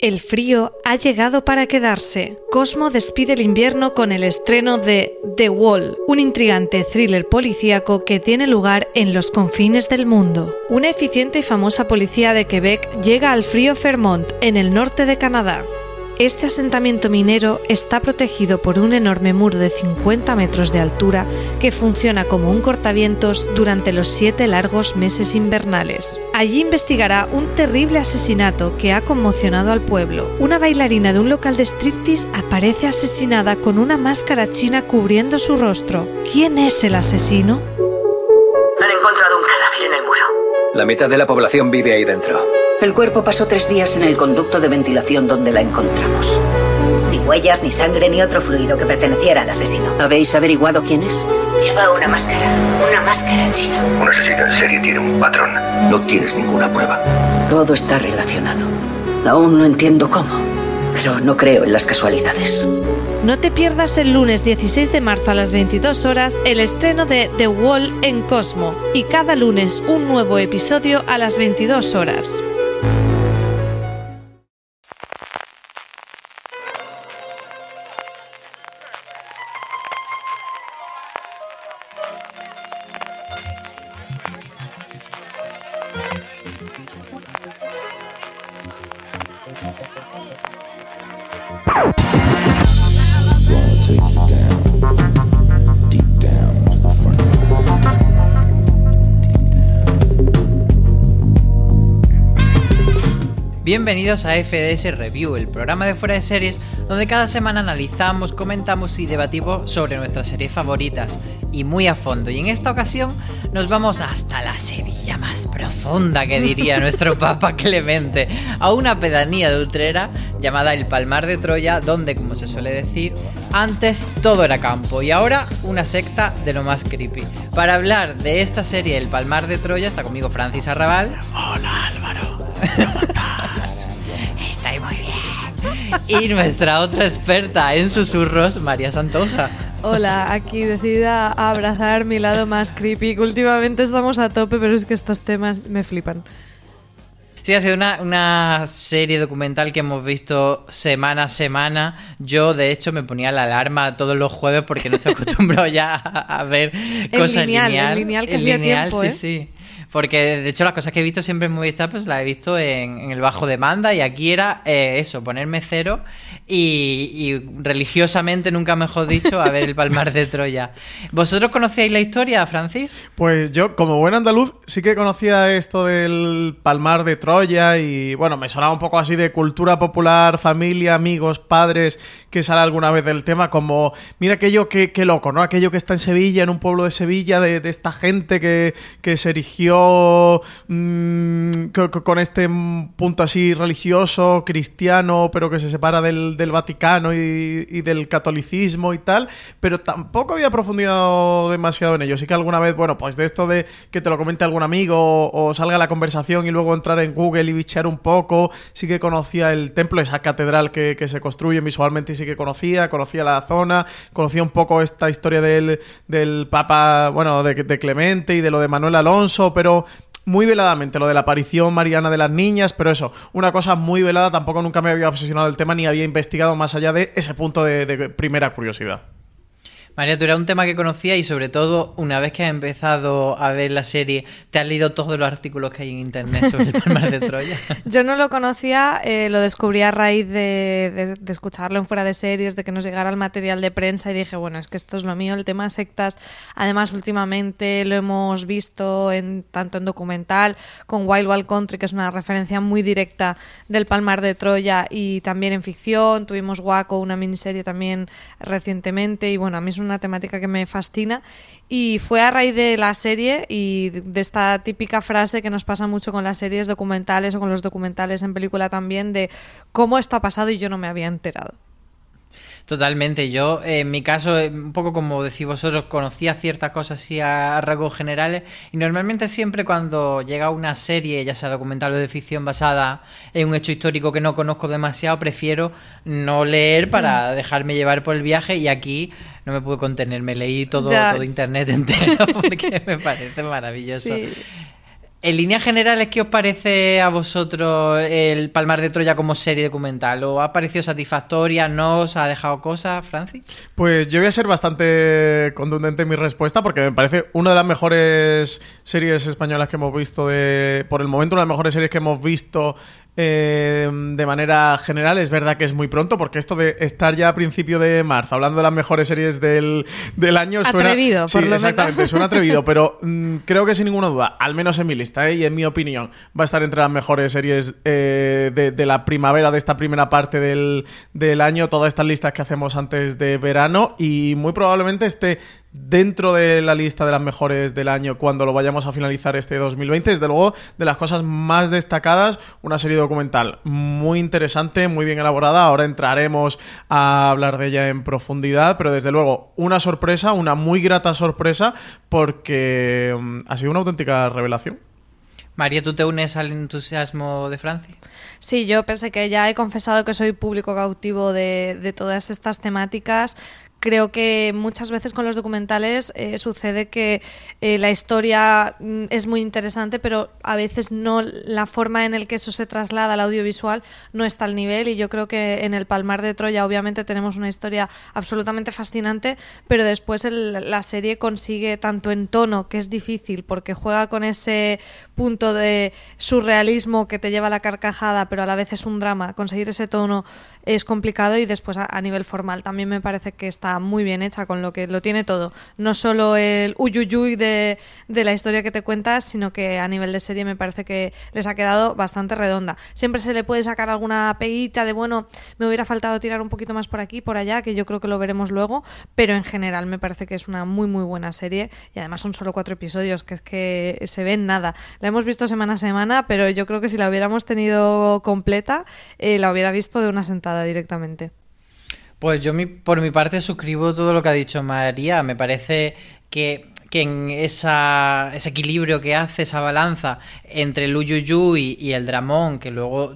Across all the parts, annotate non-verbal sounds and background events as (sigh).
El frío ha llegado para quedarse. Cosmo despide el invierno con el estreno de The Wall, un intrigante thriller policíaco que tiene lugar en los confines del mundo. Una eficiente y famosa policía de Quebec llega al frío Fairmont, en el norte de Canadá. Este asentamiento minero está protegido por un enorme muro de 50 metros de altura que funciona como un cortavientos durante los siete largos meses invernales. Allí investigará un terrible asesinato que ha conmocionado al pueblo. Una bailarina de un local de striptease aparece asesinada con una máscara china cubriendo su rostro. ¿Quién es el asesino? Han encontrado un cadáver en el muro. La mitad de la población vive ahí dentro. El cuerpo pasó tres días en el conducto de ventilación donde la encontramos. Ni huellas, ni sangre, ni otro fluido que perteneciera al asesino. ¿Habéis averiguado quién es? Lleva una máscara. Una máscara china. Un asesino en serie tiene un patrón. No tienes ninguna prueba. Todo está relacionado. Aún no entiendo cómo, pero no creo en las casualidades. No te pierdas el lunes 16 de marzo a las 22 horas el estreno de The Wall en Cosmo y cada lunes un nuevo episodio a las 22 horas. Bienvenidos a FDS Review, el programa de fuera de series donde cada semana analizamos, comentamos y debatimos sobre nuestras series favoritas y muy a fondo. Y en esta ocasión nos vamos hasta la Más profunda, que diría (laughs) nuestro Papa Clemente, a una pedanía de Utrera llamada el Palmar de Troya, donde, como se suele decir, antes todo era campo y ahora una secta de lo más creepy. Para hablar de esta serie El Palmar de Troya está conmigo Francis Arrabal. Hola Álvaro, ¿cómo estás? (laughs) Estoy muy bien. Y nuestra otra experta en susurros, María Santoja. Hola, aquí decidida a abrazar mi lado más creepy, que últimamente estamos a tope, pero es que estos temas me flipan. Sí, ha sido una, una, serie documental que hemos visto semana a semana. Yo, de hecho, me ponía la alarma todos los jueves porque no estoy (laughs) acostumbrado ya a, ver cosas lineal, lineal. Lineal que En hacía lineal, tiempo, sí, ¿eh? sí. Porque de hecho las cosas que he visto siempre en Movistar pues las he visto en, en el bajo demanda y aquí era eh, eso, ponerme cero y, y religiosamente, nunca mejor dicho, a ver el Palmar de Troya. ¿Vosotros conocíais la historia, Francis? Pues yo, como buen andaluz, sí que conocía esto del Palmar de Troya y bueno, me sonaba un poco así de cultura popular, familia, amigos, padres, que sale alguna vez del tema, como mira aquello que, que loco, ¿no? Aquello que está en Sevilla, en un pueblo de Sevilla, de, esta gente que, que se erigió mmm, co- co- con este mm, punto así religioso, cristiano, pero que se separa del, del Vaticano y, y del catolicismo y tal, pero tampoco había profundizado demasiado en ello. Sí que alguna vez, bueno, pues de esto de que te lo comente algún amigo o, salga la conversación y luego entrar en Google y bichear un poco, sí que conocía el templo, esa catedral que, se construye visualmente y sí que conocía, conocía la zona, conocía un poco esta historia del, del Papa, bueno, de Clemente y de lo de Manuel Alonso, pero muy veladamente, lo de la aparición mariana de las niñas, pero eso, una cosa muy velada, tampoco nunca me había obsesionado el tema ni había investigado más allá de ese punto de, de primera curiosidad. María, tú era un tema que conocía y sobre todo una vez que has empezado a ver la serie, ¿te has leído todos los artículos que hay en internet sobre el Palmar de Troya? (laughs) Yo no lo conocía, eh, lo descubrí a raíz de, escucharlo en fuera de series, de que nos llegara el material de prensa y dije, bueno, es que esto es lo mío, el tema sectas. Además, últimamente lo hemos visto en tanto en documental con Wild Wild Country, que es una referencia muy directa del Palmar de Troya, y también en ficción. Tuvimos Waco, una miniserie también recientemente, y bueno, a mí es una temática que me fascina. Y fue a raíz de la serie y de esta típica frase que nos pasa mucho con las series documentales o con los documentales en película también, de cómo esto ha pasado y yo no me había enterado. Totalmente. Yo, en mi caso, eh, un poco como decís vosotros, conocía ciertas cosas así a rasgos generales y normalmente siempre cuando llega una serie, ya sea documental o de ficción basada en un hecho histórico que no conozco demasiado, prefiero no leer para dejarme llevar por el viaje y aquí no me pude contener, me leí todo, todo internet (laughs) entero porque me parece maravilloso. Sí. En líneas generales, ¿qué os parece a vosotros el Palmar de Troya como serie documental? ¿O ha parecido satisfactoria? ¿No os ha dejado cosas, Francis? Pues yo voy a ser bastante contundente en mi respuesta porque me parece una de las mejores series españolas que hemos visto de, por el momento, una de las mejores series que hemos visto eh, de manera general. Es verdad que es muy pronto, porque esto de estar ya a principio de marzo hablando de las mejores series del, año suena. Atrevido, sí, exactamente, suena atrevido, pero (laughs) mm, creo que sin ninguna duda, al menos en mi lista ¿eh? y en mi opinión, va a estar entre las mejores series eh, de, la primavera, de esta primera parte del, del año, todas estas listas que hacemos antes de verano, y muy probablemente esté dentro de la lista de las mejores del año cuando lo vayamos a finalizar este 2020. Desde luego, de las cosas más destacadas, una serie documental muy interesante, muy bien elaborada. Ahora entraremos a hablar de ella en profundidad, pero desde luego, una sorpresa, una muy grata sorpresa, porque mm, ha sido una auténtica revelación. María, ¿tú te unes al entusiasmo de Francia? Sí, yo pensé que ya he confesado que soy público cautivo de, de todas estas temáticas creo que muchas veces con los documentales eh, sucede que eh, la historia mm, es muy interesante, pero a veces no la forma en el que eso se traslada al audiovisual no está al nivel. Y yo creo que en el Palmar de Troya obviamente tenemos una historia absolutamente fascinante, pero después la serie consigue tanto en tono, que es difícil porque juega con ese punto de surrealismo que te lleva a la carcajada, pero a la vez es un drama, conseguir ese tono es complicado y después a nivel formal también me parece que está muy bien hecha, con lo que lo tiene todo. No solo el uyuyuy de, de la historia que te cuentas, sino que a nivel de serie me parece que les ha quedado bastante redonda. Siempre se le puede sacar alguna peguita de, bueno, me hubiera faltado tirar un poquito más por aquí, por allá, que yo creo que lo veremos luego, pero en general me parece que es una muy, muy buena serie y además son solo cuatro episodios, que es que se ven nada. La hemos visto semana a semana, pero yo creo que si la hubiéramos tenido completa, eh, la hubiera visto de una sentada directamente. Pues yo por mi parte suscribo todo lo que ha dicho María. Me parece que, en esa, ese equilibrio que hace esa balanza entre el Uyuyu y el Dramón, que luego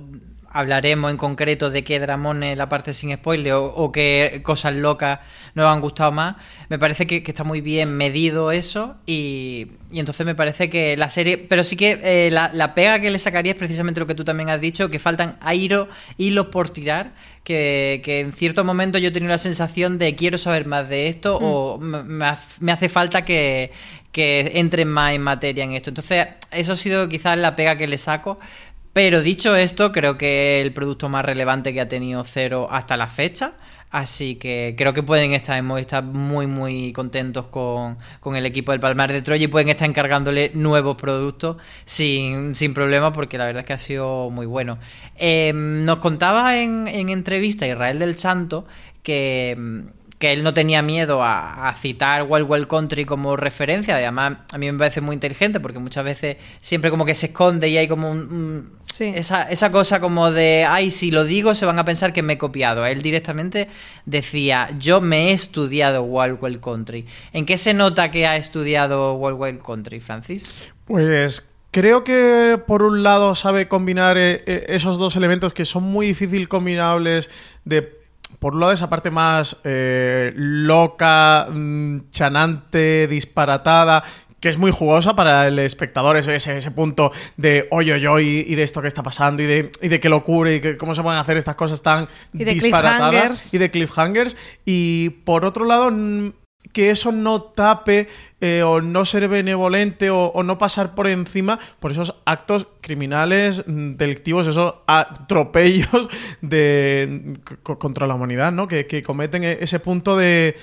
hablaremos en concreto de qué Dramón es la parte sin spoiler o, qué cosas locas nos han gustado más. Me parece que, está muy bien medido eso y, entonces me parece que la serie... Pero sí que eh, la, pega que le sacaría es precisamente lo que tú también has dicho, que faltan airo, hilos por tirar, que, en cierto momento yo he tenido la sensación de quiero saber más de esto mm. o me, hace falta que, que entren más en materia en esto. Entonces, eso ha sido quizás la pega que le saco, pero dicho esto, creo que el producto más relevante que ha tenido Cero hasta la fecha. Así que creo que pueden estar en estar muy, muy contentos con, el equipo del Palmar de Troya y pueden estar encargándole nuevos productos sin, sin problema porque la verdad es que ha sido muy bueno. Em, nos contaba en, en entrevista Israel del Santo que que él no tenía miedo a, citar Wild Wild Country como referencia. Además, a mí me parece muy inteligente porque muchas veces siempre como que se esconde y hay como un, esa, esa, cosa como de, ay, si lo digo se van a pensar que me he copiado. Él directamente decía, yo me he estudiado Wild Wild Country. ¿En qué se nota que ha estudiado Wild Wild Country, Francis? Pues Creo que por un lado sabe combinar eh, eh, esos dos elementos que son muy difícil combinables de por un lado esa parte más eh, loca, mm, chanante, disparatada, que es muy jugosa para el espectador, ese, ese, punto de oye, oye, oye, y de esto que está pasando, y de, y de qué locura, y que cómo se pueden hacer estas cosas tan disparatadas. Y de cliffhangers. Y por otro lado, que eso no tape eh, o no ser benevolente o, no pasar por encima por esos actos criminales, mm, delictivos, esos atropellos de, contra la humanidad, ¿no? Que, cometen e, ese punto de,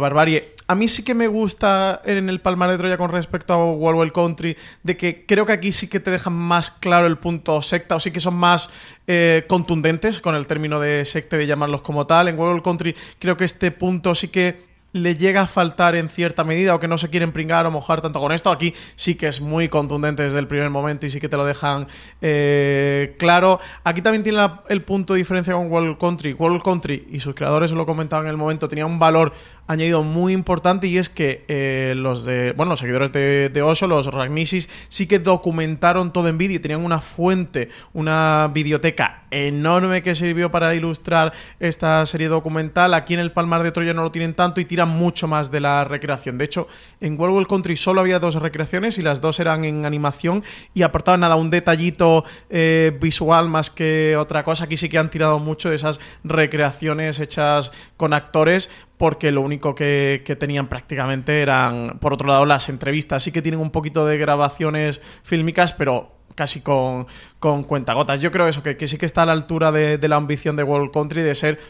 barbarie. A mí sí que me gusta en el Palmar de Troya con respecto a Wild Country, de que creo que aquí sí que te dejan más claro el punto secta, o sí que son más eh, contundentes con el término de secta, de llamarlos como tal. En Wild Country creo que este punto sí que le llega a faltar en cierta medida o que no se quieren pringar o mojar tanto con esto. Aquí sí que es muy contundente desde el primer momento y sí que te lo dejan eh, claro. Aquí también tiene el punto de diferencia con World Country. World Country y sus creadores lo comentaban en el momento, tenía un valor añadido muy importante y es que eh, los de bueno los seguidores de, de, Osho, los Ragnisis, sí que documentaron todo en vídeo y tenían una fuente, una videoteca enorme que sirvió para ilustrar esta serie documental. Aquí en el Palmar de Troya no lo tienen tanto y tiran mucho más de la recreación. De hecho, en World War Country solo había dos recreaciones y las dos eran en animación y aportaban nada, un detallito eh, visual más que otra cosa. Aquí sí que han tirado mucho de esas recreaciones hechas con actores porque lo único que, tenían prácticamente eran, por otro lado, las entrevistas. Sí que tienen un poquito de grabaciones fílmicas, pero casi con, con cuentagotas. Yo creo eso, que, que sí que está a la altura de, de, la ambición de World Country de ser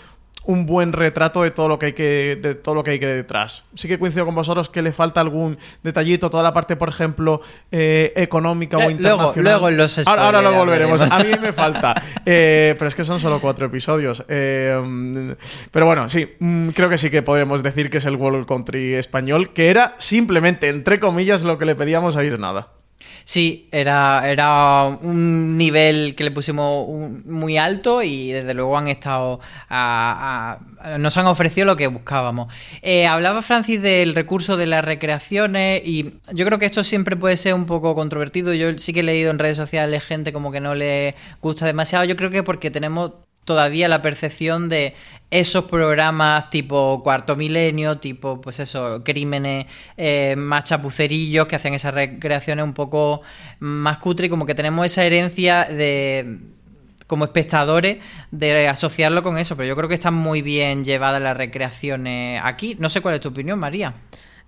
un buen retrato de todo lo que hay que de todo lo que hay que detrás. Sí que coincido con vosotros que le falta algún detallito, toda la parte, por ejemplo, eh, económica o internacional. Luego, luego los ahora, ahora, lo volveremos. A mí me falta, (laughs) eh, pero es que son solo cuatro episodios. Eh, pero bueno, sí, mm, creo que sí que podemos decir que es el World Country español, que era simplemente entre comillas lo que le pedíamos a nada. Sí, era, era un nivel que le pusimos muy alto y desde luego han estado nos han ofrecido lo que buscábamos. Eh, hablaba Francis del recurso de las recreaciones y yo creo que esto siempre puede ser un poco controvertido. Yo sí que he leído en redes sociales gente como que no le gusta demasiado. Yo creo que porque tenemos todavía la percepción de esos programas tipo Cuarto Milenio, tipo, pues eso, crímenes eh, más chapucerillos que hacen esas recreaciones un poco más cutre como que tenemos esa herencia de como espectadores de asociarlo con eso, pero yo creo que están muy bien llevadas las recreaciones aquí. No sé cuál es tu opinión, María.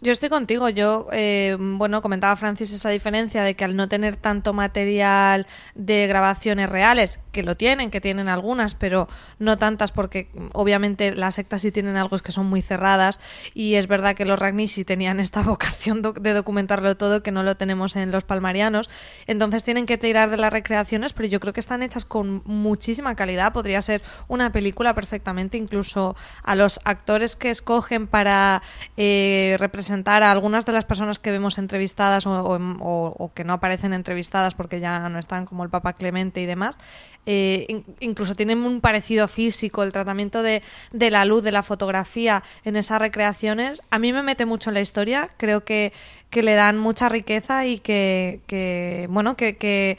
Yo estoy contigo. Yo, eh, bueno, comentaba Francis esa diferencia de que al no tener tanto material de grabaciones reales, que lo tienen, que tienen algunas, pero no tantas porque obviamente las sectas sí tienen algo que son muy cerradas y es verdad que los Ragnisi tenían esta (laughs) vocación de documentarlo todo que no lo tenemos en los palmarianos. Entonces tienen que tirar de las recreaciones, pero yo creo que están hechas con muchísima calidad. Podría ser una película perfectamente, incluso a los actores que escogen para eh, representar a algunas de las personas que vemos entrevistadas o, que no aparecen entrevistadas porque ya no están, como el Papa Clemente y demás, eh, incluso tienen un parecido físico, el tratamiento de, la luz, de la fotografía en esas recreaciones, a mí me mete mucho en la historia, creo que, que le dan mucha riqueza y que, bueno, que,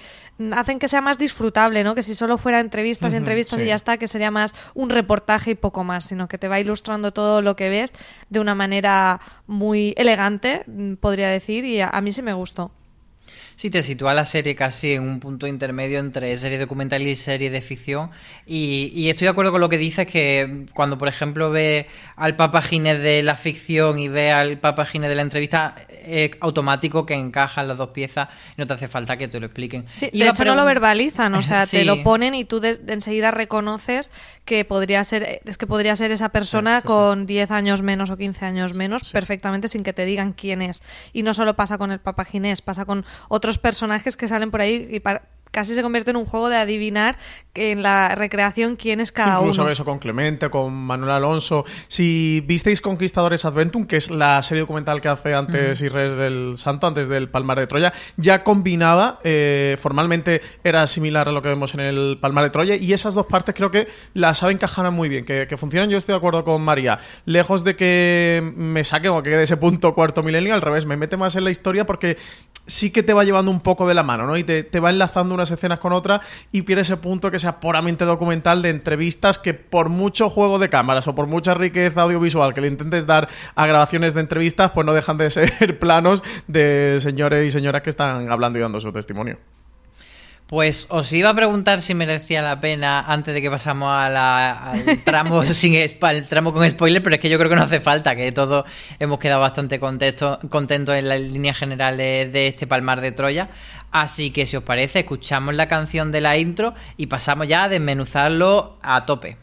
hacen que sea más disfrutable, ¿no? Que si solo fuera entrevistas y entrevistas y ya está, que sería más un reportaje y poco más, sino que te va ilustrando todo lo que ves de una manera muy elegante, podría decir, y a mí sí me gustó. Sí, te sitúa la serie casi en un punto intermedio entre serie documental y serie de ficción. Y, estoy de acuerdo con lo que dices, que cuando, por ejemplo, ve al Papa Ginés de la ficción y ve al Papa Ginés de la entrevista, es automático que encajan las dos piezas y no te hace falta que te lo expliquen. Sí, de hecho no lo verbalizan, o sea, (laughs) te lo ponen y tú enseguida reconoces que podría ser, es que podría ser esa persona con 10 años menos o 15 años menos perfectamente sin que te digan quién es. Y no solo pasa con el Papa Ginés, pasa con otros personajes que salen por ahí y casi se convierte en un juego de adivinar en la recreación quién es cada uno. Incluso eso con Clemente, con Manuel Alonso. Si visteis Conquistadores Adventum, que es la serie documental que hace antes mm. del Santo, antes del Palmar de Troya, ya combinaba, eh, formalmente era similar a lo que vemos en el Palmar de Troya, y esas dos partes creo que las saben encajar muy bien, que, que funcionan. Yo estoy de acuerdo con María. Lejos de que me saque o que quede ese punto cuarto milenio, al revés, me mete más en la historia porque sí que te va llevando un poco de la mano, ¿no? Y te, te va enlazando unas escenas con otras y pierde ese punto que sea puramente documental de entrevistas que por mucho juego de cámaras o por mucha riqueza audiovisual que le intentes dar a grabaciones de entrevistas, pues no dejan de (laughs) ser planos de señores y señoras que están hablando y dando su testimonio. Pues os iba a preguntar si merecía la pena antes de que pasamos al tramo (laughs) sin el tramo con spoiler, pero es que yo creo que no hace falta, que todos hemos quedado bastante contentos en las líneas generales de este Palmar de Troya. Así que si os parece, escuchamos la canción de la intro y pasamos ya a desmenuzarlo a tope.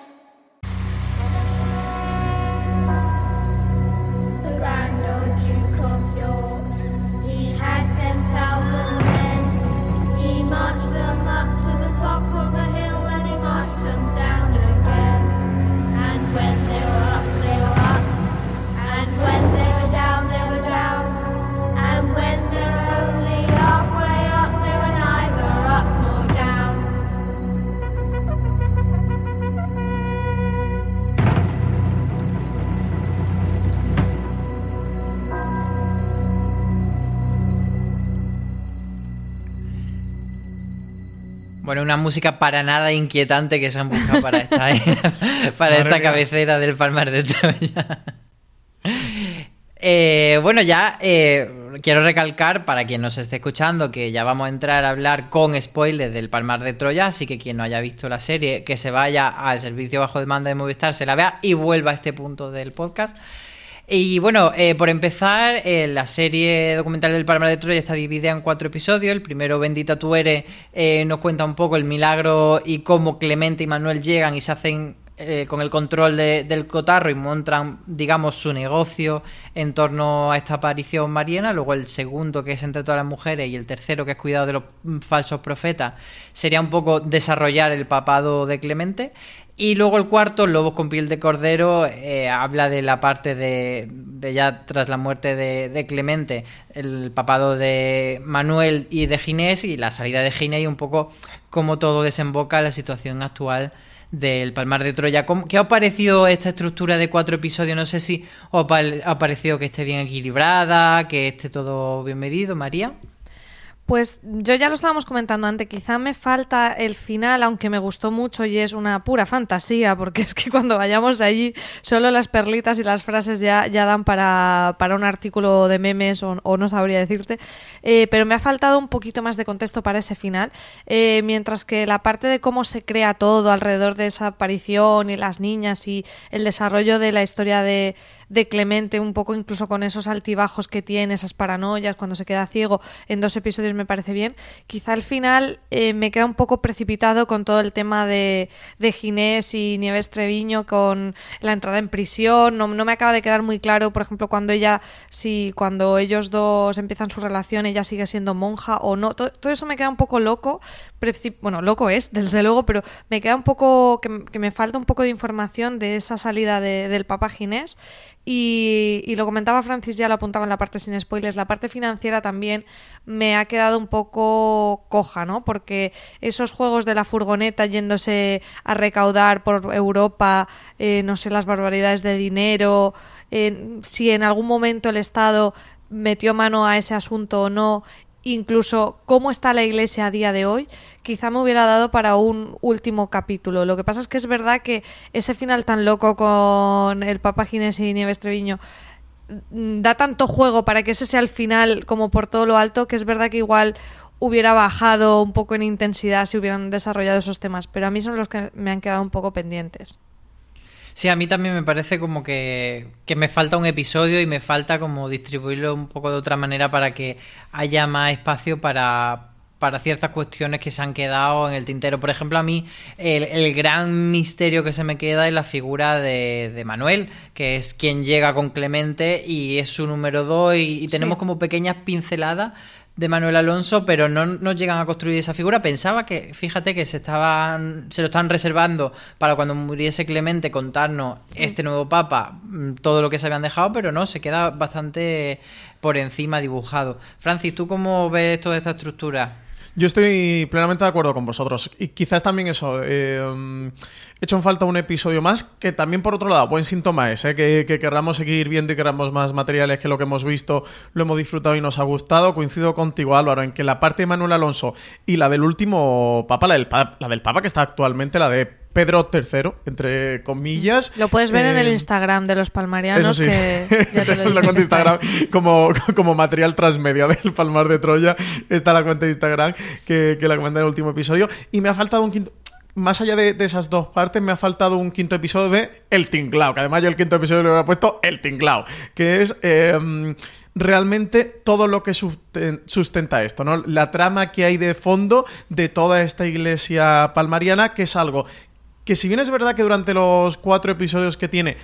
Bueno, una música para nada inquietante que se han buscado para esta, (laughs) (laughs) para esta cabecera del Palmar de Troya. (laughs) Eh, bueno, ya eh, quiero recalcar para quien nos esté escuchando que ya vamos a entrar a hablar con spoilers del Palmar de Troya, así que quien no haya visto la serie, que se vaya al servicio bajo demanda de Movistar, se la vea y vuelva a este punto del podcast. Y bueno, eh, por empezar, eh, la serie documental del Palmar de Troya está dividida en cuatro episodios. El primero, Bendita tú eres, eh, nos cuenta un poco el milagro y cómo Clemente y Manuel llegan y se hacen con el control del cotarro y montan, digamos, su negocio en torno a esta aparición mariana. Luego el segundo, que es entre todas las mujeres, y el tercero, que es cuidado de los falsos profetas, sería un poco desarrollar el papado de Clemente. Y luego el cuarto, Lobos con piel de cordero, eh, habla de la parte de, ya tras la muerte de, Clemente, el papado de Manuel y de Ginés y la salida de Ginés y un poco cómo todo desemboca la situación actual del Palmar de Troya. ¿Qué ha parecido esta estructura de cuatro episodios? No sé si os ha parecido que esté bien equilibrada, que esté todo bien medido, María. Pues yo ya lo estábamos comentando antes, quizá me falta el final, aunque me gustó mucho y es una pura fantasía, porque (laughs) es que cuando vayamos allí solo las perlitas y las frases ya, ya dan para, para un artículo de memes o, no sabría decirte, eh, pero me ha faltado un poquito más de contexto para ese final, eh, mientras que la parte de cómo se crea todo alrededor de esa aparición y las niñas y el desarrollo de la historia de, de Clemente, un poco incluso con esos altibajos que tiene, esas paranoias, cuando se queda ciego, en dos episodios me parece bien. Quizá al final eh, me queda un poco precipitado con todo el tema de, de Ginés y Nieves Treviño, con la entrada en prisión. No, me acaba de quedar muy claro, por ejemplo, cuando ella, si cuando ellos dos empiezan su relación, ella sigue siendo monja o no. Todo, eso me queda un poco loco. Bueno, loco es, (laughs) desde luego, pero me queda un poco, que, me falta un poco de información de esa salida del Papa Ginés. Y, lo comentaba Francis, ya lo apuntaba en la parte sin spoilers, la parte financiera también me ha quedado un poco coja, ¿no? Porque esos juegos de la furgoneta yéndose a recaudar por Europa, eh, no sé, las barbaridades de dinero, eh, si en algún momento el Estado metió mano a ese asunto o no, incluso cómo está la iglesia a día de hoy, quizá me hubiera dado para un último capítulo. Lo que pasa es que es verdad que ese final tan loco con el Papa Ginés y Nieves Treviño mm, da tanto juego para que ese sea el final como por todo lo alto, que es verdad que igual hubiera bajado un poco en intensidad si hubieran desarrollado esos temas, pero a mí son los que me han quedado un poco pendientes. Sí, a mí también me parece como que, que, me falta un episodio y me falta como distribuirlo un poco de otra manera para que haya más espacio para, para ciertas cuestiones que se han quedado en el tintero. Por ejemplo, a mí el, gran misterio que se me queda es la figura de, de, Manuel, que es quien llega con Clemente y es su número dos y, tenemos como pequeñas pinceladas de Manuel Alonso, pero no, no, llegan a construir esa figura. Pensaba que, fíjate, que se estaban, se lo estaban reservando para cuando muriese Clemente contarnos este nuevo Papa mm, todo lo que se habían dejado, pero no, se queda bastante por encima dibujado. Francis, ¿tú cómo ves toda esta estructura? Yo estoy plenamente de acuerdo con vosotros. Y quizás también eso, eh, hecho en falta un episodio más, que también por otro lado, buen síntoma es, ¿eh? que, que, querramos seguir viendo y queramos más materiales que lo que hemos visto, lo hemos disfrutado y nos ha gustado. Coincido contigo, Álvaro, en que la parte de Manuel Alonso y la del último Papa, la del, la del Papa que está actualmente, la de Pedro III, entre comillas. Lo puedes ver en el eh, Instagram de los palmarianos. Eso sí. Que ya te lo (laughs) la cuenta de Instagram, como, como material transmedia del Palmar de Troya, está la cuenta de Instagram que, que la comenté en el último episodio. Y me ha faltado un quinto más allá de, esas dos partes, me ha faltado un quinto episodio de El Tinglao, que además yo el quinto episodio le hubiera puesto El Tinglao, que es em, realmente todo lo que sustenta esto, ¿no? La trama que hay de fondo de toda esta iglesia palmariana, que es algo que si bien es verdad que durante los cuatro episodios que tiene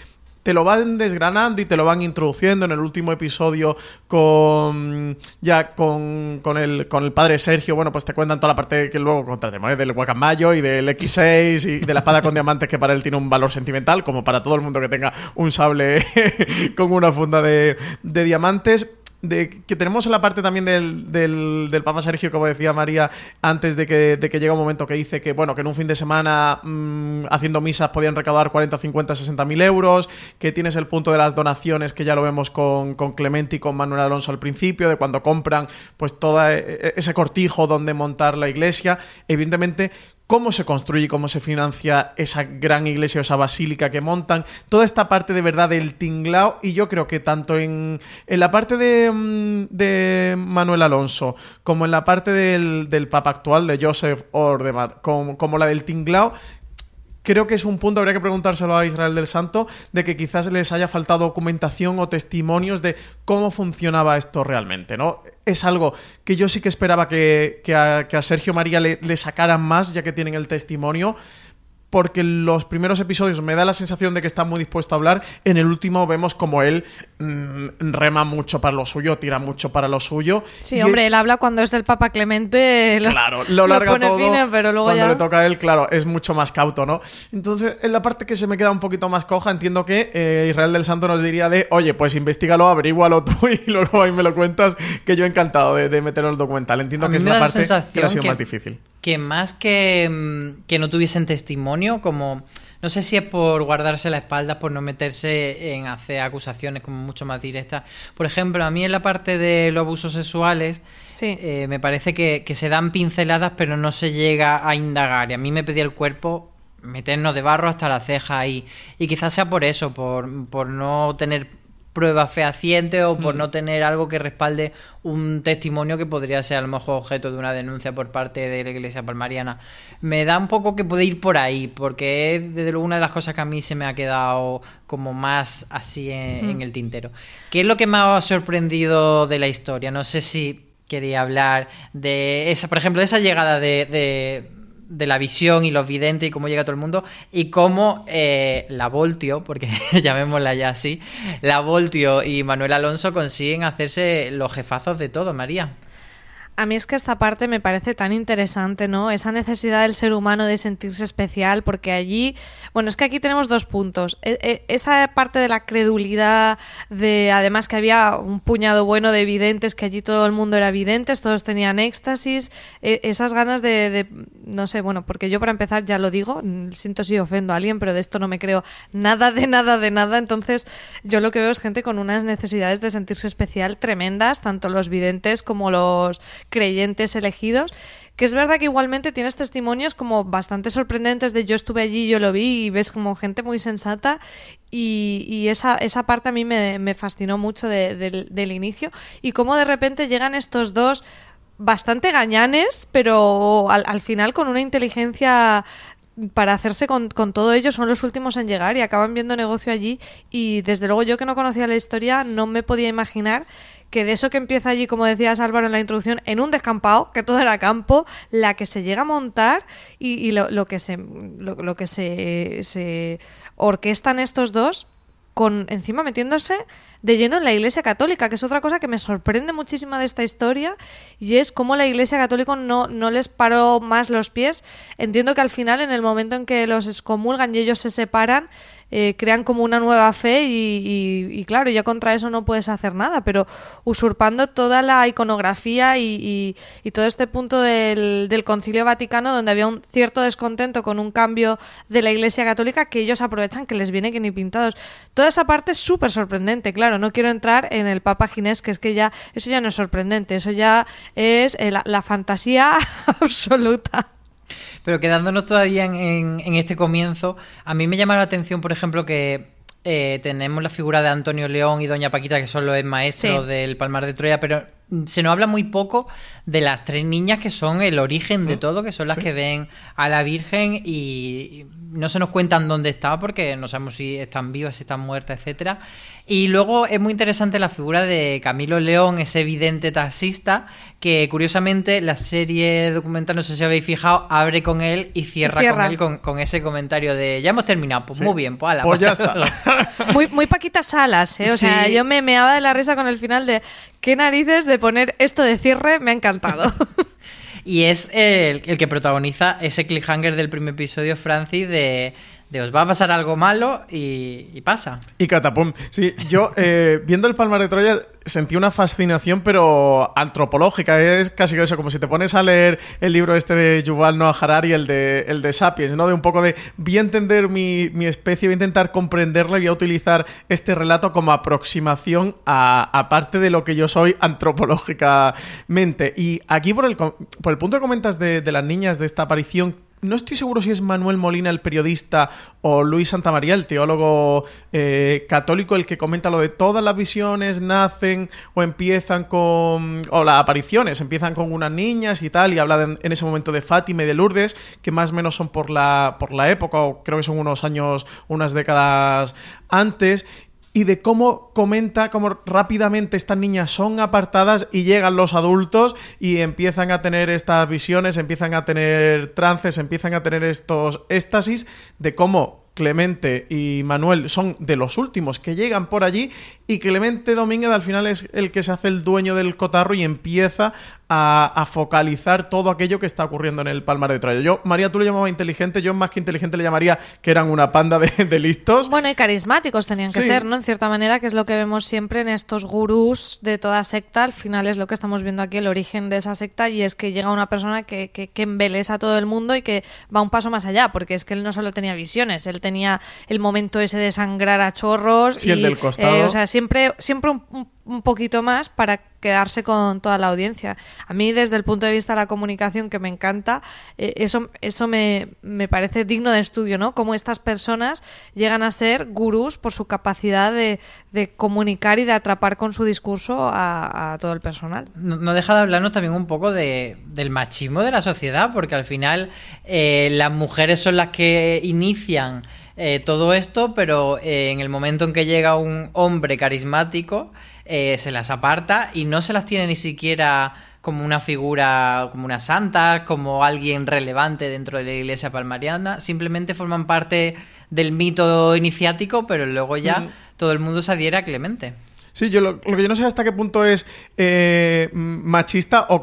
te lo van desgranando y te lo van introduciendo en el último episodio con ya con, con, el, con el padre Sergio, bueno, pues te cuentan toda la parte que luego contratemos, ¿eh? del guacamayo y del X6 y de la espada con diamantes que para él tiene un valor sentimental, como para todo el mundo que tenga un sable (laughs) con una funda de, de diamantes de que tenemos la parte también del, del, Papa Sergio, como decía María, antes de que, de que llegue un momento que dice que, bueno, que en un fin de semana mm, haciendo misas podían recaudar 40, 50, 60 mil euros, que tienes el punto de las donaciones, que ya lo vemos con, con Clemente y con Manuel Alonso al principio, de cuando compran pues todo e, e, ese cortijo donde montar la iglesia. Evidentemente, cómo se construye cómo se financia esa gran iglesia o esa basílica que montan, toda esta parte de verdad del tinglao y yo creo que tanto en, en la parte de, mm, de, Manuel Alonso como en la parte del, del Papa actual de Joseph Ordemat como, como la del tinglao creo que es un punto, habría que preguntárselo a Israel del Santo, de que quizás les haya faltado documentación o testimonios de cómo funcionaba esto realmente, ¿no? Es algo que yo sí que esperaba que, a, Sergio María le, le sacaran más, ya que tienen el testimonio porque los primeros episodios me da la sensación de que está muy dispuesto a hablar. En el último vemos como él mm, rema mucho para lo suyo, tira mucho para lo suyo. Sí, hombre, él habla cuando es del Papa Clemente. (laughs) claro, lo larga todo. pero luego cuando le toca a él, claro, es mucho más cauto, ¿no? Entonces, en la parte que se me queda un poquito más coja, entiendo que eh, Israel del Santo nos diría de, oye, pues investigalo, averígualo tú (laughs) y luego ahí me lo cuentas, que yo he encantado de, de meterlo en el documental. Entiendo que es la parte que ha sido más difícil que más que, mm, que no tuviesen testimonio, como no sé si es por guardarse la espalda, por no meterse en hacer acusaciones como mucho más directas. Por ejemplo, a mí en la parte de los abusos sexuales, eh, me parece que, se dan pinceladas, pero no se llega a indagar. Y a mí me pedía el cuerpo meternos de barro hasta la ceja y, y quizás sea por eso, por, por no tener prueba fehaciente o por hmm. no tener algo que respalde un testimonio que podría ser a lo mejor objeto de una denuncia por parte de la Iglesia Palmariana. Me da un poco que puede ir por ahí, porque es desde luego una de las cosas que a mí se me ha quedado como más así en, hmm. el tintero. ¿Qué es lo que me ha sorprendido de la historia? No sé si quería hablar de esa, por ejemplo, de esa llegada de de la visión y los videntes y cómo llega todo el mundo y cómo eh, la Voltio, porque (laughs) llamémosla ya así, la Voltio y Manuel Alonso consiguen hacerse los jefazos de todo, María. A mí es que esta parte me parece tan interesante, ¿no? Esa necesidad del ser humano de sentirse especial, porque allí, bueno, es que aquí tenemos dos puntos. E, e, esa parte de la credulidad, de además que había un puñado bueno de evidentes, que allí todo el mundo era videntes, todos tenían éxtasis, e, esas ganas de, no sé, bueno, porque yo para empezar ya lo digo, siento si ofendo a alguien, pero de esto no me creo nada de nada de nada, entonces yo lo que veo es gente con unas necesidades de sentirse especial tremendas, tanto los videntes como los creyentes elegidos que es verdad que igualmente tienes testimonios como bastante sorprendentes de yo estuve allí, yo lo vi y ves como gente muy sensata y, esa, esa parte a mí me, fascinó mucho del inicio. Y cómo de repente llegan estos dos bastante gañanes, pero al, final con una inteligencia para hacerse con, con, todo ello son los últimos en llegar y acaban viendo negocio allí. Y desde luego yo que no conocía la historia no me podía imaginar que de eso que empieza allí, como decías Álvaro en la introducción, en un descampado, que todo era campo, la que se llega a montar y, lo, que se lo, que se, orquestan estos dos con encima metiéndose de lleno en la Iglesia Católica, que es otra cosa que me sorprende muchísimo de esta historia, y es cómo la Iglesia Católica no, no les paró más los pies. Entiendo que al final, en el momento en que los excomulgan y ellos se separan, eh, crean como una nueva fe y, claro, ya contra eso no puedes hacer nada, pero usurpando toda la iconografía y, todo este punto del, del, Concilio Vaticano donde había un cierto descontento con un cambio de la Iglesia Católica que ellos aprovechan que les viene que ni pintados. Toda esa parte es súper sorprendente, claro, no quiero entrar en el Papa Ginés, que es que ya eso ya no es sorprendente, eso ya es eh, la fantasía (laughs) absoluta. Pero quedándonos todavía en, este comienzo, a mí me llama la atención, por ejemplo, que eh, tenemos la figura de Antonio León y Doña Paquita, que son los maestros del Palmar de Troya, pero se nos habla muy poco de las tres niñas que son el origen de mm. todo, que son las que ven a la Virgen y no se nos cuentan dónde está porque no sabemos si están vivas, si están muertas, etcétera. Y luego es muy interesante la figura de Camilo León, ese evidente taxista, que curiosamente la serie documental, no sé si habéis fijado, abre con él y cierra, con él con, ese comentario de ya hemos terminado, pues muy bien, pues, ala, pues ya está. (laughs) muy, muy Paquita Salas, ¿eh? O sea, yo me meaba de la risa con el final de qué narices de poner esto de cierre, me ha encantado. (laughs) y es el, que protagoniza ese cliffhanger del primer episodio, Francis, de de os va a pasar algo malo y, pasa. Y catapum. Sí, yo eh, viendo el Palmar de Troya sentí una fascinación, pero antropológica. Es casi eso, como si te pones a leer el libro este de Yuval Noah Harari, el de, el de Sapiens, ¿no? De un poco de voy a entender mi, especie, voy a intentar comprenderla y voy a utilizar este relato como aproximación a, parte de lo que yo soy antropológicamente. Y aquí por el, por el punto que comentas de, de las niñas de esta aparición no estoy seguro si es Manuel Molina el periodista o Luis Santamaría, el teólogo eh, católico, el que comenta lo de todas las visiones nacen o empiezan con. o las apariciones empiezan con unas niñas y tal, y habla en ese momento de Fátima y de Lourdes, que más o menos son por la, por la época, o creo que son unos años, unas décadas antes, y de cómo comenta cómo rápidamente estas niñas son apartadas y llegan los adultos y empiezan a tener estas visiones, empiezan a tener trances, empiezan a tener estos éxtasis de cómo Clemente y Manuel son de los últimos que llegan por allí y Clemente Domínguez al final es el que se hace el dueño del cotarro y empieza a, focalizar todo aquello que está ocurriendo en el Palmar de Troya. Yo, María, tú lo llamabas inteligente, yo más que inteligente le llamaría que eran una panda de, listos. Bueno, y carismáticos tenían que ser, ¿no? En cierta manera, que es lo que vemos siempre en estos gurús de toda secta. Al final es lo que estamos viendo aquí, el origen de esa secta, y es que llega una persona que, que, que embelesa a todo el mundo y que va un paso más allá, porque es que él no solo tenía visiones, él tenía el momento ese de sangrar a chorros. y, el del costado. Eh, o sea, siempre, siempre un, poquito más para quedarse con toda la audiencia. A mí, desde el punto de vista de la comunicación, que me encanta, eh, eso, eso me, me, parece digno de estudio, ¿no? Cómo estas personas llegan a ser gurús por su capacidad de, de comunicar y de atrapar con su discurso a, todo el personal. No, deja de hablarnos también un poco de, del machismo de la sociedad, porque al final eh, las mujeres son las que inician eh, todo esto, pero en el momento en que llega un hombre carismático, eh, se las aparta y no se las tiene ni siquiera como una figura, como una santa, como alguien relevante dentro de la iglesia palmariana, simplemente forman parte del mito iniciático, pero luego ya todo el mundo se adhiere a Clemente. Sí, yo lo, que yo no sé hasta qué punto es eh, machista o,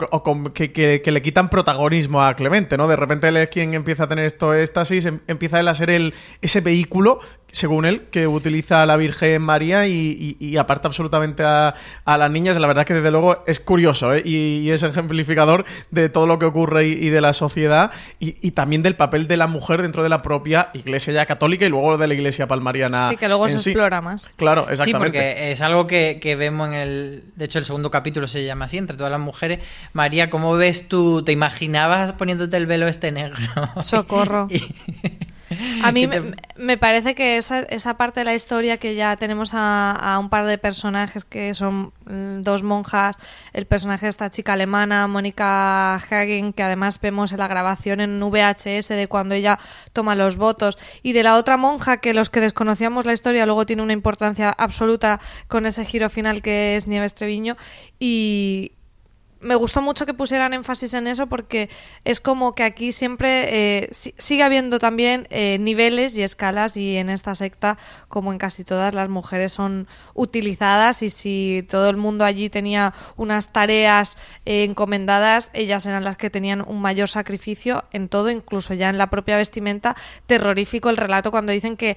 que, le quitan protagonismo a Clemente, ¿no? De repente él es quien empieza a tener esto éxtasis, em, empieza él a ser el, ese vehículo según él, que utiliza a la Virgen María y, aparta absolutamente a, las niñas. La verdad que desde luego es curioso ¿eh? y, es ejemplificador de todo lo que ocurre y, de la sociedad y, también del papel de la mujer dentro de la propia iglesia ya católica y luego de la iglesia palmariana. Sí, que luego se explora más. Claro, exactamente. Sí, porque es algo que, que, vemos en el... De hecho, el segundo capítulo se llama así, entre todas las mujeres. María, ¿cómo ves tú? ¿Te imaginabas poniéndote el velo este negro? Socorro. (laughs) A (laughs) mí me, parece que esa, esa, parte de la historia que ya tenemos a, un par de personajes que son mm, dos monjas, el personaje de esta chica alemana, Mónica Hagen, que además vemos en la grabación en VHS de cuando ella toma los votos, y de la otra monja que los que desconocíamos la historia luego tiene una importancia absoluta con ese giro final que es Nieves Treviño, y, me gustó mucho que pusieran énfasis en eso porque es como que aquí siempre eh, sigue habiendo también eh, niveles y escalas y en esta secta, como en casi todas, las mujeres son utilizadas y si todo el mundo allí tenía unas tareas eh, encomendadas, ellas eran las que tenían un mayor sacrificio en todo, incluso ya en la propia vestimenta. Terrorífico el relato cuando dicen que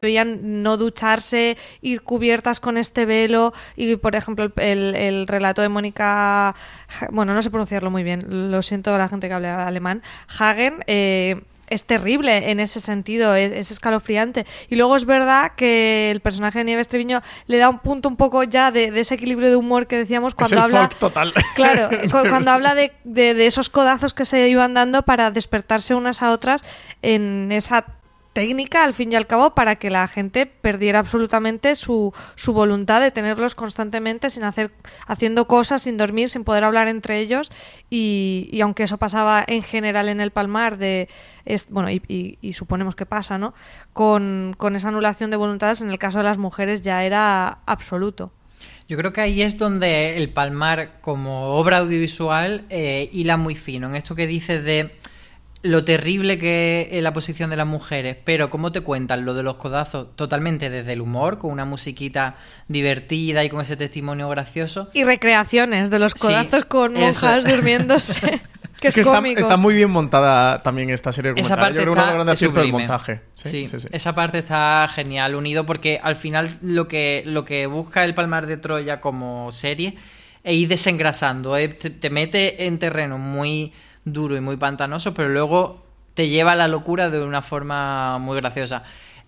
veían no ducharse, ir cubiertas con este velo y, por ejemplo, el, el, relato de Mónica, bueno, no sé pronunciarlo muy bien, lo siento a la gente que habla alemán, Hagen, eh, es terrible en ese sentido, es, es, escalofriante. Y luego es verdad que el personaje de Nieves Treviño le da un punto un poco ya de, de ese equilibrio de humor que decíamos cuando es el habla. folk total. (laughs) Claro, cuando habla de, de, de esos codazos que se iban dando para despertarse unas a otras en esa técnica al fin y al cabo para que la gente perdiera absolutamente su, su voluntad de tenerlos constantemente sin hacer haciendo cosas sin dormir sin poder hablar entre ellos. Y, y aunque eso pasaba en general en el Palmar de bueno y, suponemos que pasa no con, con esa anulación de voluntades en el caso de las mujeres ya era absoluto. Yo creo que ahí es donde el Palmar como obra audiovisual eh, hila muy fino. En esto que dices de lo terrible que es la posición de las mujeres, pero cómo te cuentan lo de los codazos totalmente desde el humor, con una musiquita divertida y con ese testimonio gracioso. Y recreaciones de los codazos sí, con monjas eso. durmiéndose. (laughs) que es, que está, cómico. está, muy bien montada también esta serie esa parte Yo creo está una gran del montaje. Sí, sí, sí, esa parte está genial unido porque al final lo que, lo que busca el Palmar de Troya como serie es ir desengrasando, ¿eh? te, te mete en terreno muy duro y muy pantanoso, pero luego te lleva a la locura de una forma muy graciosa.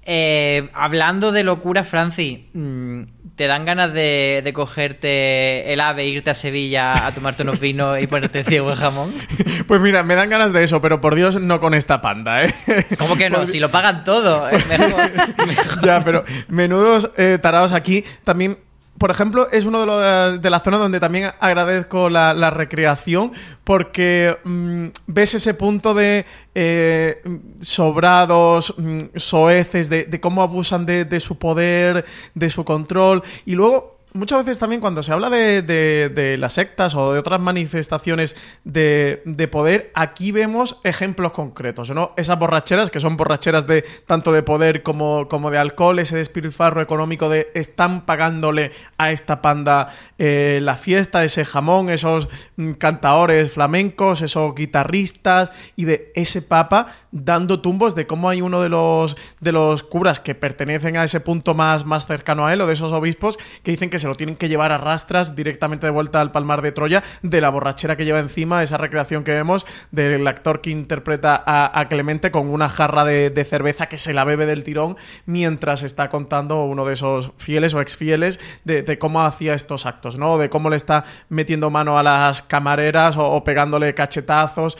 Eh, hablando de locura, Francis, mmm, ¿te dan ganas de, de, cogerte el ave, irte a Sevilla a tomarte unos vinos y ponerte ciego de jamón? (laughs) Pues mira, me dan ganas de eso, pero por Dios, no con esta panda, ¿eh? (laughs) ¿Cómo que no? Por... Si lo pagan todo. ¿eh? Mejor, (laughs) mejor. Ya, pero menudos eh, tarados aquí. También por ejemplo, es uno de, los, de las zonas donde también agradezco la, recreación porque mmm, ves ese punto de eh, sobrados, mmm, soeces, de, cómo abusan de su poder, de su control y luego muchas veces también cuando se habla de, de, las sectas o de otras manifestaciones de, de, poder, aquí vemos ejemplos concretos, ¿no? Esas borracheras, que son borracheras de tanto de poder como, como de alcohol, ese despilfarro económico de están pagándole a esta panda eh, la fiesta, ese jamón, esos mm, cantaores flamencos, esos guitarristas y de ese papa dando tumbos de cómo hay uno de los, de los curas que pertenecen a ese punto más, más cercano a él o de esos obispos que dicen que se lo tienen que llevar a rastras directamente de vuelta al Palmar de Troya de la borrachera que lleva encima, esa recreación que vemos del actor que interpreta a, Clemente con una jarra de, cerveza que se la bebe del tirón mientras está contando uno de esos fieles o exfieles de, de cómo hacía estos actos, ¿no? De cómo le está metiendo mano a las camareras o pegándole cachetazos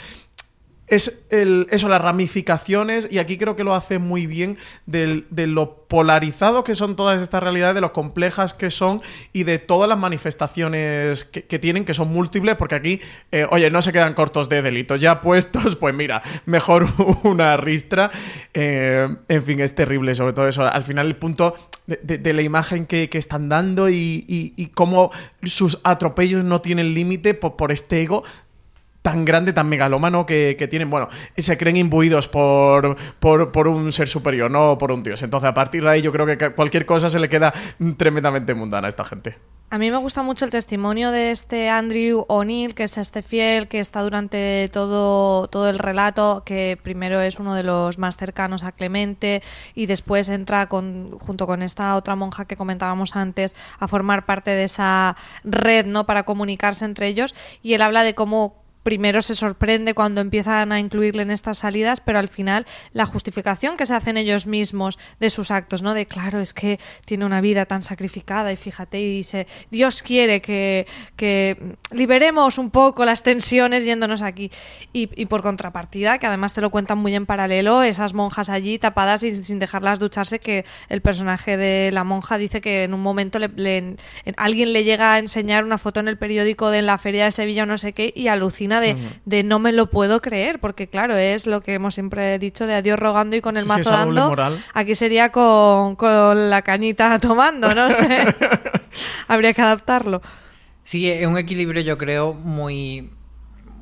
es el, eso, las ramificaciones, y aquí creo que lo hace muy bien de, lo polarizado que son todas estas realidades, de lo complejas que son y de todas las manifestaciones que, tienen, que son múltiples, porque aquí, eh, oye, no se quedan cortos de delitos ya puestos, (laughs) pues mira, mejor (laughs) una ristra. Eh, en fin, es terrible, sobre todo eso. Al final, el punto de la imagen que, que están dando y, y, y, cómo sus atropellos no tienen límite por, por este ego tan grande, tan megalómano que, que tienen, bueno, se creen imbuidos por, por, por, un ser superior, no por un dios. Entonces, a partir de ahí, yo creo que cualquier cosa se le queda tremendamente mundana a esta gente. A mí me gusta mucho el testimonio de este Andrew O'Neill, que es este fiel que está durante todo, todo el relato, que primero es uno de los más cercanos a Clemente y después entra con, junto con esta otra monja que comentábamos antes a formar parte de esa red ¿no? para comunicarse entre ellos. Y él habla de cómo primero se sorprende cuando empiezan a incluirle en estas salidas, pero al final la justificación que se hacen ellos mismos de sus actos, ¿no? De claro, es que tiene una vida tan sacrificada y fíjate, y se, Dios quiere que, que liberemos un poco las tensiones yéndonos aquí. Y, y, por contrapartida, que además te lo cuentan muy en paralelo, esas monjas allí tapadas y sin dejarlas ducharse, que el personaje de la monja dice que en un momento le, alguien le llega a enseñar una foto en el periódico de la feria de Sevilla o no sé qué y alucina de, uh -huh. de, no me lo puedo creer, porque claro, es lo que hemos siempre dicho de adiós rogando y con el sí, mazo sí, dando. Aquí sería con, con, la cañita (laughs) tomando, no sé. (laughs) Habría que adaptarlo. Sí, es un equilibrio yo creo muy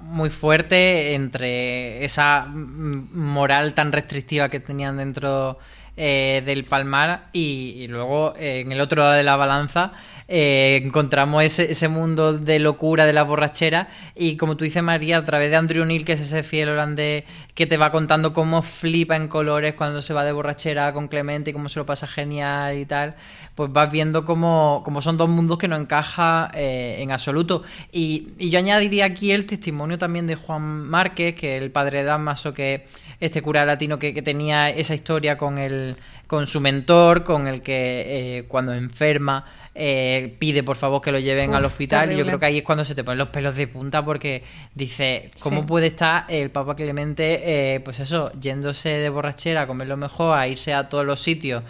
muy fuerte entre esa moral tan restrictiva que tenían dentro eh, del Palmar y, y luego eh, en el otro lado de la balanza eh, encontramos ese, ese, mundo de locura de la borrachera. Y como tú dices María a través de Andrew Neil que es ese fiel holandés que te va contando cómo flipa en colores cuando se va de borrachera con Clemente y cómo se lo pasa genial y tal pues vas viendo cómo, cómo son dos mundos que no encaja eh, en absoluto. Y, yo añadiría aquí el testimonio también de Juan Márquez que el padre de Damaso que este cura latino que, que tenía esa historia con el con su mentor, con el que eh, cuando enferma eh, pide por favor que lo lleven Uf, al hospital terrible. y yo creo que ahí es cuando se te ponen los pelos de punta porque dice, ¿cómo sí. puede estar el Papa Clemente, eh, pues eso, yéndose de borrachera a comer lo mejor, a irse a todos los sitios?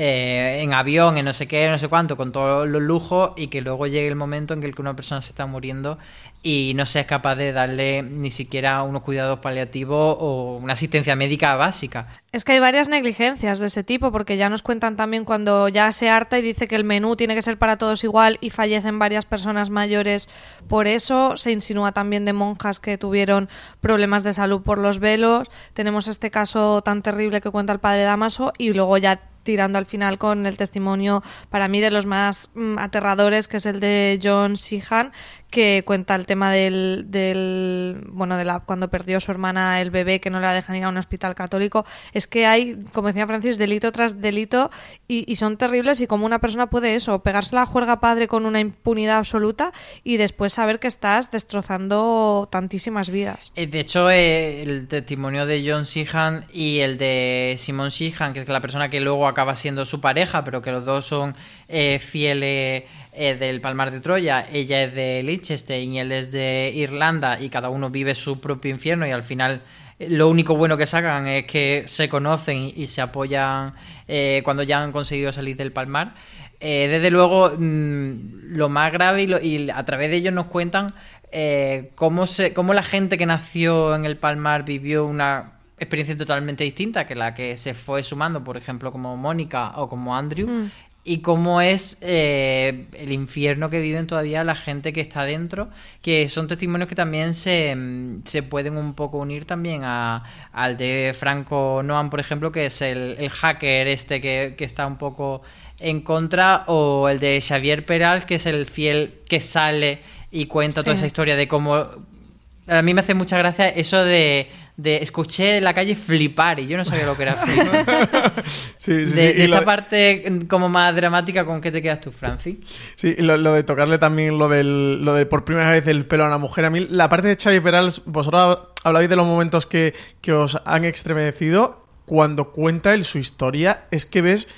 Eh, en avión, en no sé qué, no sé cuánto, con todos los lujos y que luego llegue el momento en que una persona se está muriendo y no seas capaz de darle ni siquiera unos cuidados paliativos o una asistencia médica básica. Es que hay varias negligencias de ese tipo, porque ya nos cuentan también cuando ya se harta y dice que el menú tiene que ser para todos igual y fallecen varias personas mayores por eso. Se insinúa también de monjas que tuvieron problemas de salud por los velos. Tenemos este caso tan terrible que cuenta el padre Damaso y luego ya tirando al final con el testimonio para mí de los más mm, aterradores que es el de John Sheehan que cuenta el tema del, del bueno de la cuando perdió su hermana el bebé que no la dejan ir a un hospital católico. Es que hay como decía Francis delito tras delito y, y son terribles y como una persona puede eso pegarse la juerga padre con una impunidad absoluta y después saber que estás destrozando tantísimas vidas. De hecho eh, el testimonio de John Sheehan y el de Simon Sheehan que es la persona que luego acaba siendo su pareja pero que los dos son eh, fieles eh, del Palmar de Troya, ella es de Liechtenstein y él es de Irlanda y cada uno vive su propio infierno y al final lo único bueno que sacan es que se conocen y se apoyan eh, cuando ya han conseguido salir del Palmar. Eh, desde luego, mmm, lo más grave y, a través de ellos nos cuentan eh, cómo, la gente que nació en el Palmar vivió una experiencia totalmente distinta que la que se fue sumando, por ejemplo, como Mónica o como Andrew. Mm y cómo es eh, el infierno que viven todavía la gente que está dentro, que son testimonios que también se, se pueden un poco unir también a, al de Franco Noam, por ejemplo, que es el, el hacker este que, que, está un poco en contra, o el de Xavier Peral, que es el fiel que sale y cuenta sí. toda esa historia de cómo... A mí me hace mucha gracia eso de de escuché en la calle flipar y yo no sabía lo que era flipar. (laughs) sí, sí, de, sí. de esta parte como más dramática, ¿con qué te quedas tú, Francis? Sí, lo, lo, de tocarle también lo del lo de por primera vez el pelo a una mujer. A mí, la parte de Xavi Peral, vosotros hablabais de los momentos que, que os han estremecido. Cuando cuenta él su historia, es que ves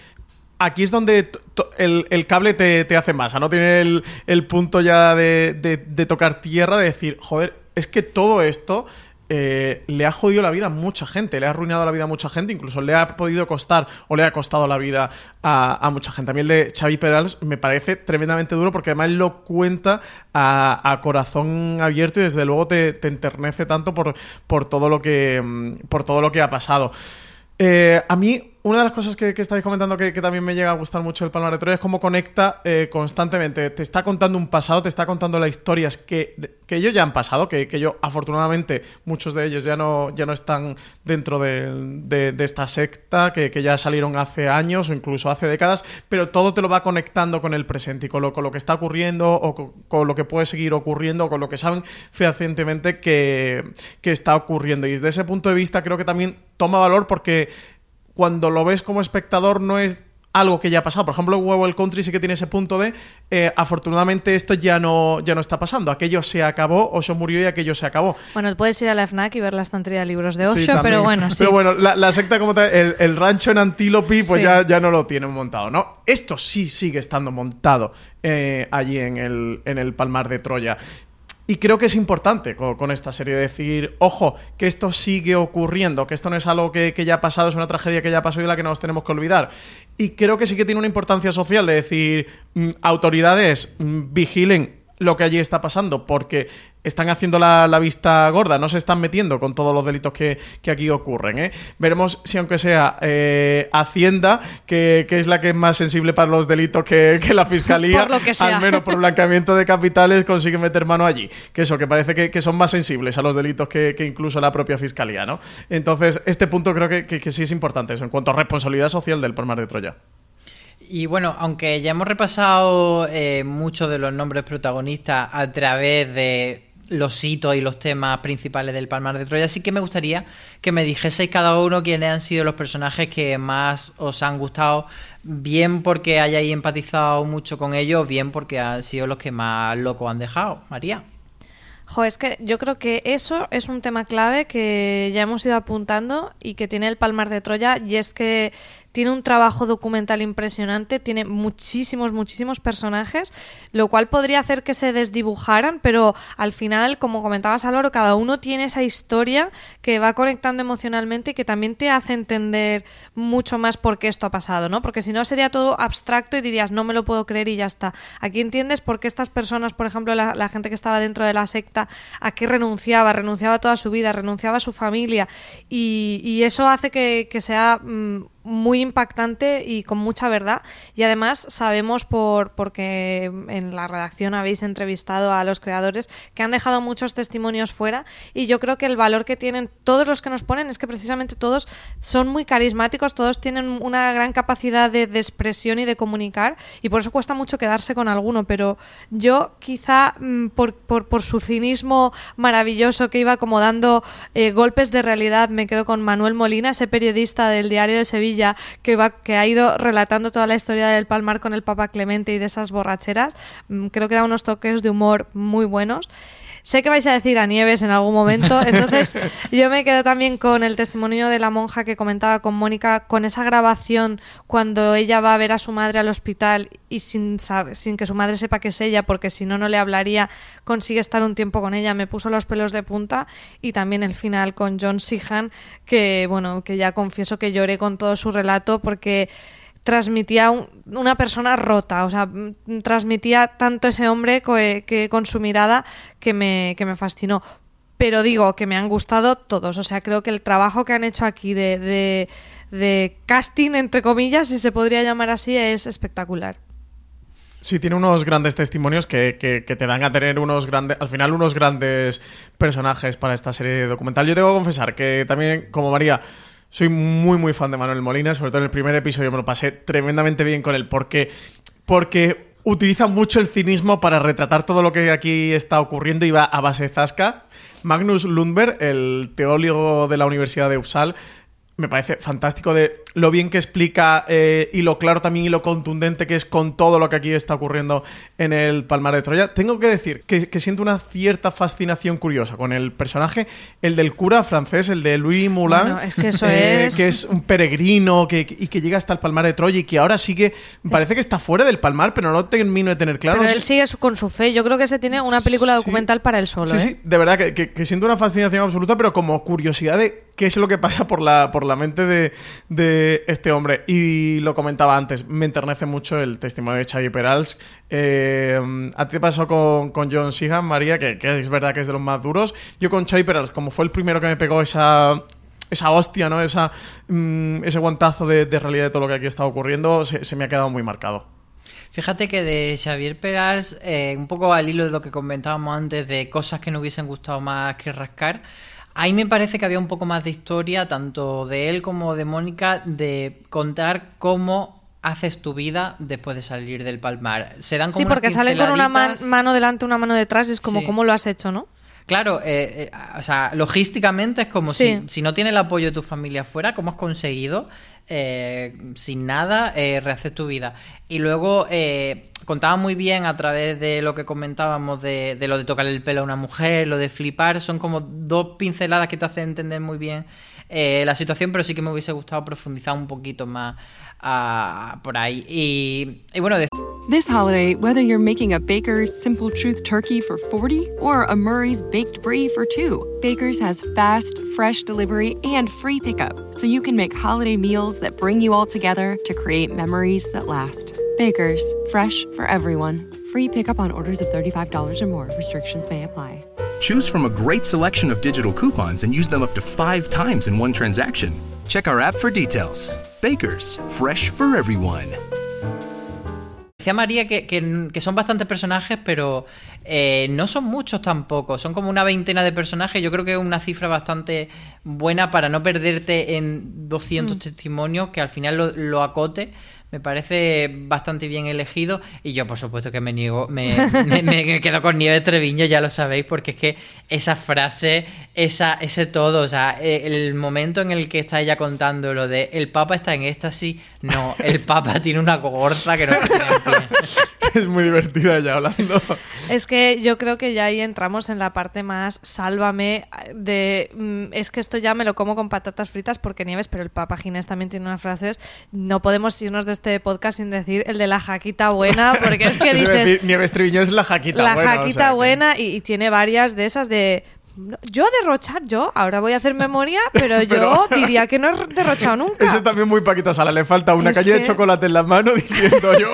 aquí es donde el, el, cable te, te, hace masa, ¿no? Tiene el, el punto ya de, de, de, tocar tierra, de decir, joder, es que todo esto eh, le ha jodido la vida a mucha gente, le ha arruinado la vida a mucha gente, incluso le ha podido costar o le ha costado la vida a, mucha gente. A mí el de Xavi Perals me parece tremendamente duro porque además lo cuenta a, corazón abierto y desde luego te, te, enternece tanto por, por, todo lo que, mm, por todo lo que ha pasado. Eh, a mí una de las cosas que, estáis comentando que, también me llega a gustar mucho el Palmar de Troya es cómo conecta eh, constantemente. Te está contando un pasado, te está contando las historias que, que ellos ya han pasado, que, que yo, afortunadamente, muchos de ellos ya no, ya no están dentro de, de, esta secta, que, ya salieron hace años o incluso hace décadas, pero todo te lo va conectando con el presente y con lo, con lo que está ocurriendo o con, con, lo que puede seguir ocurriendo o con lo que saben fehacientemente que, que está ocurriendo. Y desde ese punto de vista creo que también toma valor porque cuando lo ves como espectador no es algo que ya ha pasado. Por ejemplo, Huevo el Country sí que tiene ese punto de eh, afortunadamente esto ya no, ya no está pasando. Aquello se acabó, Osho murió y aquello se acabó. Bueno, puedes ir a la FNAC y ver la estantería de libros de Osho, pero bueno, sí. Pero bueno, la, secta como tal, el, rancho en Antílope, pues ya, ya no lo tienen montado, ¿no? Esto sí sigue estando montado eh, allí en el, en el Palmar de Troya. Y creo que es importante con, esta serie decir, ojo, que esto sigue ocurriendo, que esto no es algo que, ya ha pasado, es una tragedia que ya pasó y de la que nos tenemos que olvidar. Y creo que sí que tiene una importancia social de decir, mm, autoridades, mm, vigilen lo que allí está pasando, porque están haciendo la, vista gorda, no se están metiendo con todos los delitos que, aquí ocurren. ¿eh? Veremos si aunque sea eh, Hacienda, que, es la que es más sensible para los delitos que, la Fiscalía, (laughs) al menos por blanqueamiento de capitales, consigue meter mano allí. Que eso, que parece que, son más sensibles a los delitos que, incluso la propia Fiscalía. ¿no? Entonces, este punto creo que, sí es importante, eso, en cuanto a responsabilidad social del Palmar de Troya. Y bueno, aunque ya hemos repasado eh, muchos de los nombres protagonistas a través de los hitos y los temas principales del Palmar de Troya, sí que me gustaría que me dijeseis cada uno quiénes han sido los personajes que más os han gustado, bien porque hayáis empatizado mucho con ellos, bien porque han sido los que más locos han dejado. María. Jo, es que yo creo que eso es un tema clave que ya hemos ido apuntando y que tiene el Palmar de Troya y es que tiene un trabajo documental impresionante, tiene muchísimos, muchísimos personajes, lo cual podría hacer que se desdibujaran, pero al final, como comentabas Álvaro, cada uno tiene esa historia que va conectando emocionalmente y que también te hace entender mucho más por qué esto ha pasado, ¿no? Porque si no sería todo abstracto y dirías, no me lo puedo creer y ya está. Aquí entiendes por qué estas personas, por ejemplo, la, gente que estaba dentro de la secta, a qué renunciaba, renunciaba toda su vida, renunciaba a su familia y, eso hace que, sea... Mm, muy impactante y con mucha verdad. Y además sabemos por porque en la redacción habéis entrevistado a los creadores que han dejado muchos testimonios fuera y yo creo que el valor que tienen todos los que nos ponen es que precisamente todos son muy carismáticos, todos tienen una gran capacidad de, expresión y de comunicar y por eso cuesta mucho quedarse con alguno, pero yo quizá mm, por, por, su cinismo maravilloso que iba como dando eh, golpes de realidad me quedo con Manuel Molina, ese periodista del diario de Sevilla que, va, que ha ido relatando toda la historia del Palmar con el Papa Clemente y de esas borracheras. Mm, creo que da unos toques de humor muy buenos. Sé que vais a decir a Nieves en algún momento, (laughs) entonces yo me quedo también con el testimonio de la monja que comentaba con Mónica, con esa grabación cuando ella va a ver a su madre al hospital y sin, sin que su madre sepa que es ella, porque si no, no le hablaría, consigue estar un tiempo con ella, me puso los pelos de punta y también el final con John Sihan, que bueno, que ya confieso que lloré con todo su relato porque transmitía una persona rota, o sea, transmitía tanto ese hombre que, con su mirada que me, que me fascinó. Pero digo que me han gustado todos, o sea, creo que el trabajo que han hecho aquí de, de, casting, entre comillas, si se podría llamar así, es espectacular. Sí, tiene unos grandes testimonios que, que, que, te dan a tener unos grandes, al final unos grandes personajes para esta serie documental. Yo tengo que confesar que también, como María, soy muy, muy fan de Manuel Molina, sobre todo en el primer episodio me lo pasé tremendamente bien con él, porque, porque utiliza mucho el cinismo para retratar todo lo que aquí está ocurriendo y va a base zasca. Magnus Lundberg, el teólogo de la Universidad de Uppsala, me parece fantástico de lo bien que explica eh, y lo claro también y lo contundente que es con todo lo que aquí está ocurriendo en el Palmar de Troya. Tengo que decir que, siento una cierta fascinación curiosa con el personaje, el del cura francés, el de Louis Moulin, es que, eso eh, es... que es un peregrino que, y que llega hasta el Palmar de Troya y que ahora sigue, parece que está fuera del Palmar, pero no lo termino de tener claro. Pero él sigue con su fe. Yo creo que se tiene una película documental para él solo. Sí, ¿eh? sí, de verdad que, que, siento una fascinación absoluta, pero como curiosidad de qué es lo que pasa por la, por la mente de, de este hombre. Y lo comentaba antes, me enternece mucho el testimonio de Xavi Perals. Eh, a ti te pasó con, con John Sheehan, María, que, es verdad que es de los más duros. Yo con Xavi Perals, como fue el primero que me pegó esa esa hostia, ¿no? Esa, mm, ese guantazo de, realidad de todo lo que aquí está ocurriendo, se, me ha quedado muy marcado. Fíjate que de Xavier Peras, eh, un poco al hilo de lo que comentábamos antes de cosas que no hubiesen gustado más que rascar, Ahí me parece que había un poco más de historia, tanto de él como de Mónica, de contar cómo haces tu vida después de salir del palmar. Se dan como Sí, porque sale con una mano delante, una mano detrás, y es como cómo lo has hecho, ¿no? Claro, eh, eh, o sea, logísticamente es como Sí. si, si no tiene el apoyo de tu familia fuera, ¿cómo has conseguido eh, sin nada eh, rehacer tu vida? Y luego eh, contaba muy bien a través de lo que comentábamos de, de lo de tocarle el pelo a una mujer, lo de flipar, son como dos pinceladas que te hacen entender muy bien eh, la situación, pero sí que me hubiese gustado profundizar un poquito más ah, por ahí. Y, y bueno, de This holiday, whether you're making a Baker's Simple Truth turkey for 40 or a Murray's baked brie for 2, Baker's has fast, fresh delivery and free pickup, so you can make holiday meals that bring you all together to create memories that last. Baker's, fresh for everyone. Free pickup on orders of $35 or more. Restrictions may apply. Choose from a great selection of digital coupons and use them up to five times in one transaction. Check our app for details. Bakers, fresh for everyone. Decía María que, que- que son bastantes personajes, pero eh, no son muchos tampoco. Son como una veintena de personajes. Yo creo que es una cifra bastante buena para no perderte en 200 Mm. testimonios, que al final lo, lo acote. Me parece bastante bien elegido. Y yo, por supuesto, que me niego, me, (laughs) quedo con Nieves Treviño, ya lo sabéis, porque es que esa frase, esa, ese todo, o sea, eh, el momento en el que está ella contando lo de el Papa está en éxtasis, no, el Papa (laughs) tiene una gorza que no se tiene. (laughs) es muy divertida ella hablando. Es que yo creo que ya ahí entramos en la parte más sálvame de mm, es que esto ya me lo como con patatas fritas porque Nieves, pero el Papa Ginés también tiene unas frases. No podemos irnos de este podcast sin decir el de la jaquita buena, porque es (laughs) que dices decir, Nieves Triviño es la jaquita la buena. o jaquita sea buena y, y tiene varias de esas de "No, yo derrochar yo, ahora voy a hacer memoria, (laughs) pero yo diría que no he derrochado nunca. Eso es también muy Paquito Sala. Le falta una Es calle de chocolate en la mano diciendo yo.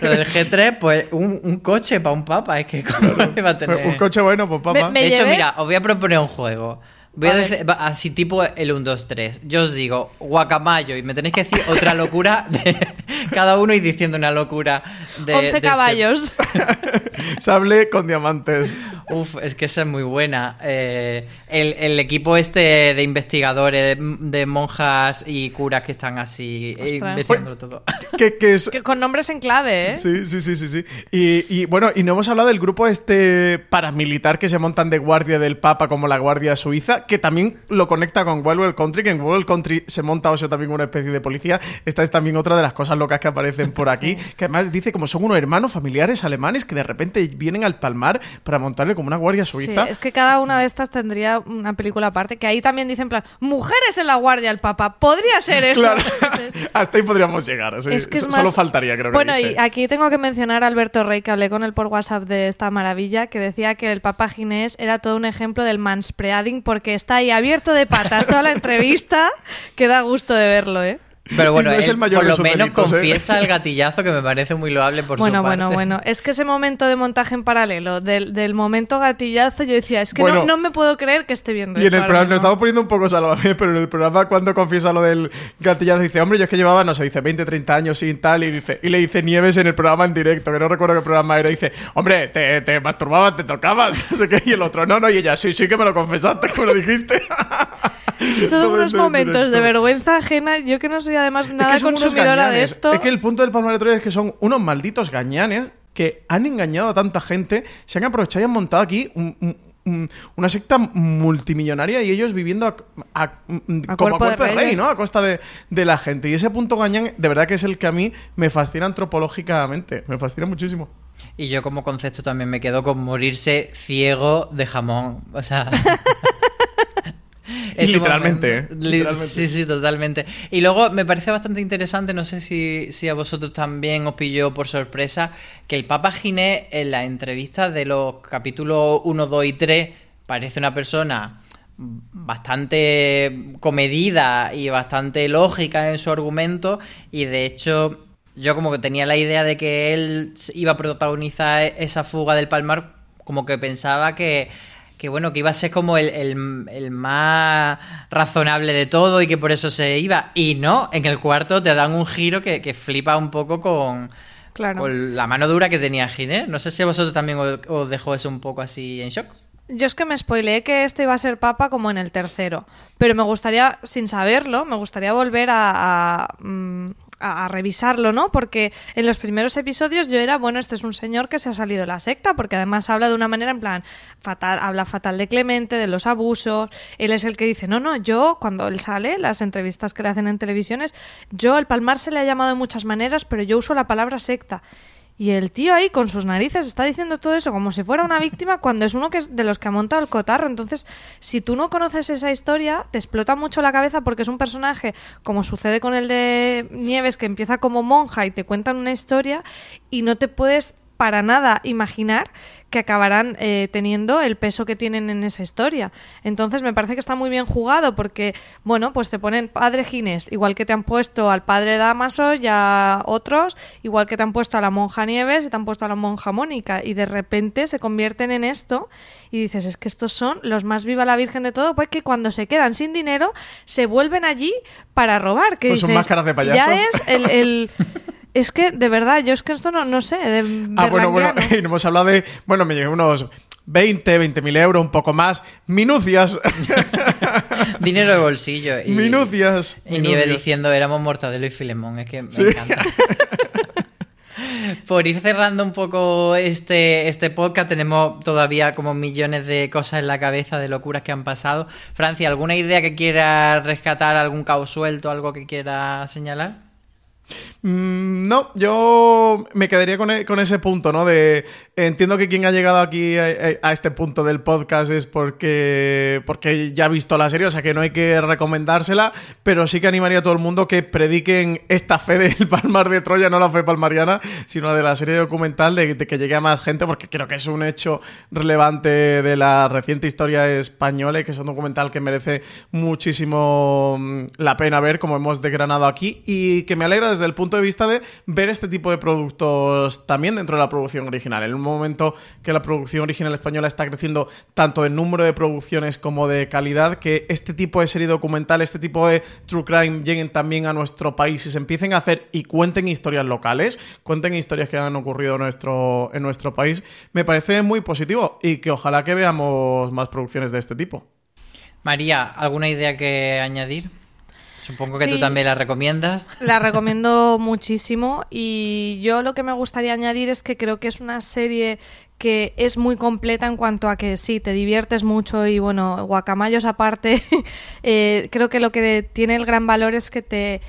Lo del G3, pues un, un coche para un papa, es que ¿cómo lo iba a tener? Un coche bueno, pues papá. Me- me de hecho, llevé- mira, os voy a proponer un juego. Voy a, decir, va, así tipo el 1, 2, 3. Yo os digo guacamayo y me tenéis que decir otra locura de (laughs) cada uno y diciendo una locura de. 11 de este- caballos. (laughs) Sable con diamantes. Uf, es que esa es muy buena. Eh, el, el equipo este de investigadores, de, de monjas y curas que están así eh, Ostras. investigando todo. (laughs) Que, que es, Que con nombres en clave, ¿eh? Sí, sí, sí, sí, sí. Y, y, bueno, y no hemos hablado del grupo este paramilitar que se montan de guardia del Papa como la Guardia Suiza, que también lo conecta con Wild Country, que en Wild Country se monta o sea también una especie de policía. Esta es también otra de las cosas locas que aparecen por aquí, que además dice como son unos hermanos familiares alemanes que de repente vienen al palmar para montarle como una Guardia Sí, Suiza. es que cada una de estas tendría una película aparte, que ahí también dicen en plan, mujeres en la guardia del Papa, podría ser eso. Claro. (laughs) Hasta ahí podríamos llegar. sí. Es que es So- más- Solo faltaría, creo que Bueno, dice. y aquí tengo que mencionar a Alberto Rey, que hablé con él por WhatsApp de esta maravilla, que decía que el Papa Ginés era todo un ejemplo del manspreading porque está ahí abierto de patas toda la entrevista, que da gusto de verlo, ¿eh? Pero bueno, (laughs) es el mayor por de lo sus menos ¿eh? confiesa el gatillazo que me parece muy loable por bueno, su parte. bueno, bueno. Es que ese momento de montaje en paralelo, del, del momento gatillazo, yo decía, es que Bueno. no, no me puedo creer que esté viendo Y en el programa, nos estamos poniendo un poco salvaje, pero en el programa cuando confiesa lo del gatillazo dice, hombre, yo es que llevaba, no sé, dice 20, 30 años sin tal, y dice, y le dice Nieves en el programa en directo, que no recuerdo qué programa era, y dice, hombre, te, te masturbabas, te tocabas, (laughs) no sé qué, y el otro, no, no, y ella, sí, sí que me lo confesaste, que me lo dijiste. (laughs) Todos Todo unos momentos de vergüenza ajena. Yo que no soy además Es nada que consumidora de esto. Es que el punto del Palmar de Troya es que son unos malditos gañanes que han engañado a tanta gente, se han aprovechado y han montado aquí un- un- un- una secta multimillonaria y ellos viviendo a, a- A como a cuerpo de cuerpo de rey. ¿no? A costa de, de la gente. Y ese punto gañán, de verdad que es el que a mí me fascina antropológicamente. Me fascina muchísimo. Y yo como concepto también me quedo con morirse ciego de jamón. O sea... (laughs) Literalmente, ¿eh? momento. Li- Literalmente. Sí, sí, totalmente. Y luego me parece bastante interesante, no sé si, si a vosotros también os pilló por sorpresa, que el Papa Ginés en la entrevista de los capítulos 1, 2 y 3 parece una persona bastante comedida y bastante lógica en su argumento y de hecho yo como que tenía la idea de que él iba a protagonizar esa fuga del Palmar como que pensaba que que bueno, que iba a ser como el, el- el más razonable de todo y que por eso se iba. Y no, en el cuarto te dan un giro que, que flipa un poco con, Claro. con la mano dura que tenía Ginés. No sé si a vosotros también os, os dejó eso un poco así en shock. Yo es que me spoileé que este iba a ser papa como en el tercero. Pero me gustaría, sin saberlo, me gustaría volver a, a, mm, a, revisarlo, ¿no? Porque en los primeros episodios yo era, bueno, este es un señor que se ha salido de la secta, porque además habla de una manera en plan, fatal, habla fatal de Clemente, de los abusos, él es el que dice, no, no, yo, cuando él sale, las entrevistas que le hacen en televisiones, yo, el palmar se le ha llamado de muchas maneras, pero yo uso la palabra secta. Y el tío ahí con sus narices está diciendo todo eso como si fuera una víctima cuando es uno que es de los que ha montado el cotarro. Entonces, si tú no conoces esa historia, te explota mucho la cabeza porque es un personaje, como sucede con el de Nieves, que empieza como monja y te cuentan una historia y no te puedes para nada imaginar que acabarán eh, teniendo el peso que tienen en esa historia. Entonces me parece que está muy bien jugado porque, bueno, pues te ponen padre Ginés, igual que te han puesto al padre Damaso y a otros, igual que te han puesto a la monja Nieves y te han puesto a la monja Mónica, y de repente se convierten en esto y dices, es que estos son los más viva la Virgen de todo, pues que cuando se quedan sin dinero se vuelven allí para robar. Que pues son máscaras de payasos. Ya es el (laughs) es que, de verdad, yo es que esto no, no sé. De, ah, bueno, bueno, (laughs) hemos hablado de. Bueno, me llegué unos 20, 20 mil euros, un poco más. Minucias. (laughs) Dinero de bolsillo. Y, minucias. Y Nieve diciendo, éramos Mortadelo y Filemón. Es que me encanta. (laughs) Por ir cerrando un poco este, este podcast, tenemos todavía como millones de cosas en la cabeza, de locuras que han pasado. Francia, ¿alguna idea que quiera rescatar, algún caos suelto, algo que quiera señalar? Mm, no, yo me quedaría e, con, ese punto, ¿no? De entiendo que quien ha llegado aquí a, este punto del podcast es porque, porque ya ha visto la serie, o sea que no hay que recomendársela, pero sí que animaría a todo el mundo que prediquen esta fe del (laughs) Palmar de Troya, no la fe palmariana, sino de la serie documental, de, que llegue a más gente, porque creo que es un hecho relevante de la reciente historia española y que es un documental que merece muchísimo mm, la pena ver, como hemos desgranado aquí, y que me alegra desde el punto de vista de ver este tipo de productos también dentro de la producción original. En un momento que la producción original española está creciendo tanto en número de producciones como de calidad, que este tipo de serie documental, este tipo de true crime lleguen también a nuestro país y se empiecen a hacer y cuenten historias locales, cuenten historias que han ocurrido en nuestro, en nuestro país, me parece muy positivo y que ojalá que veamos más producciones de este tipo. María, ¿alguna idea que añadir? Supongo que tú también la recomiendas. (laughs) La recomiendo muchísimo y yo lo que me gustaría añadir es que creo que es una serie que es muy completa en cuanto a que sí, te diviertes mucho y bueno, guacamayos aparte, (laughs) eh, creo que lo que tiene el gran valor es que te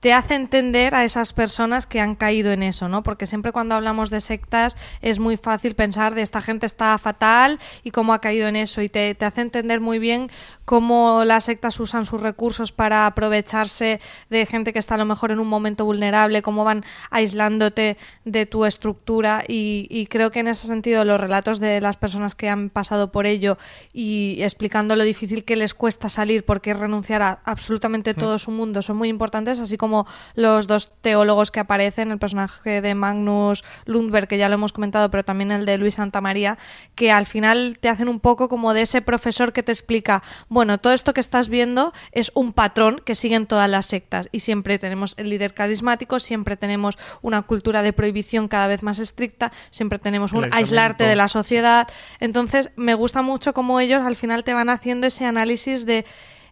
te hace entender a esas personas que han caído en eso, ¿no? Porque siempre cuando hablamos de sectas es muy fácil pensar de esta gente está fatal y cómo ha caído en eso y te, te hace entender muy bien cómo las sectas usan sus recursos para aprovecharse de gente que está a lo mejor en un momento vulnerable, cómo van aislándote de tu estructura. Y, creo que en ese sentido los relatos de las personas que han pasado por ello y explicando lo difícil que les cuesta salir porque renunciar a absolutamente todo su mundo son muy importantes, así como los dos teólogos que aparecen, el personaje de Magnus Lundberg, que ya lo hemos comentado, pero también el de Luis Santamaría, que al final te hacen un poco como de ese profesor que te explica, bueno, todo esto que estás viendo es un patrón que siguen todas las sectas y siempre tenemos el líder carismático, siempre tenemos una cultura de prohibición cada vez más estricta, siempre tenemos un aislarte de la sociedad. Entonces, me gusta mucho cómo ellos al final te van haciendo ese análisis de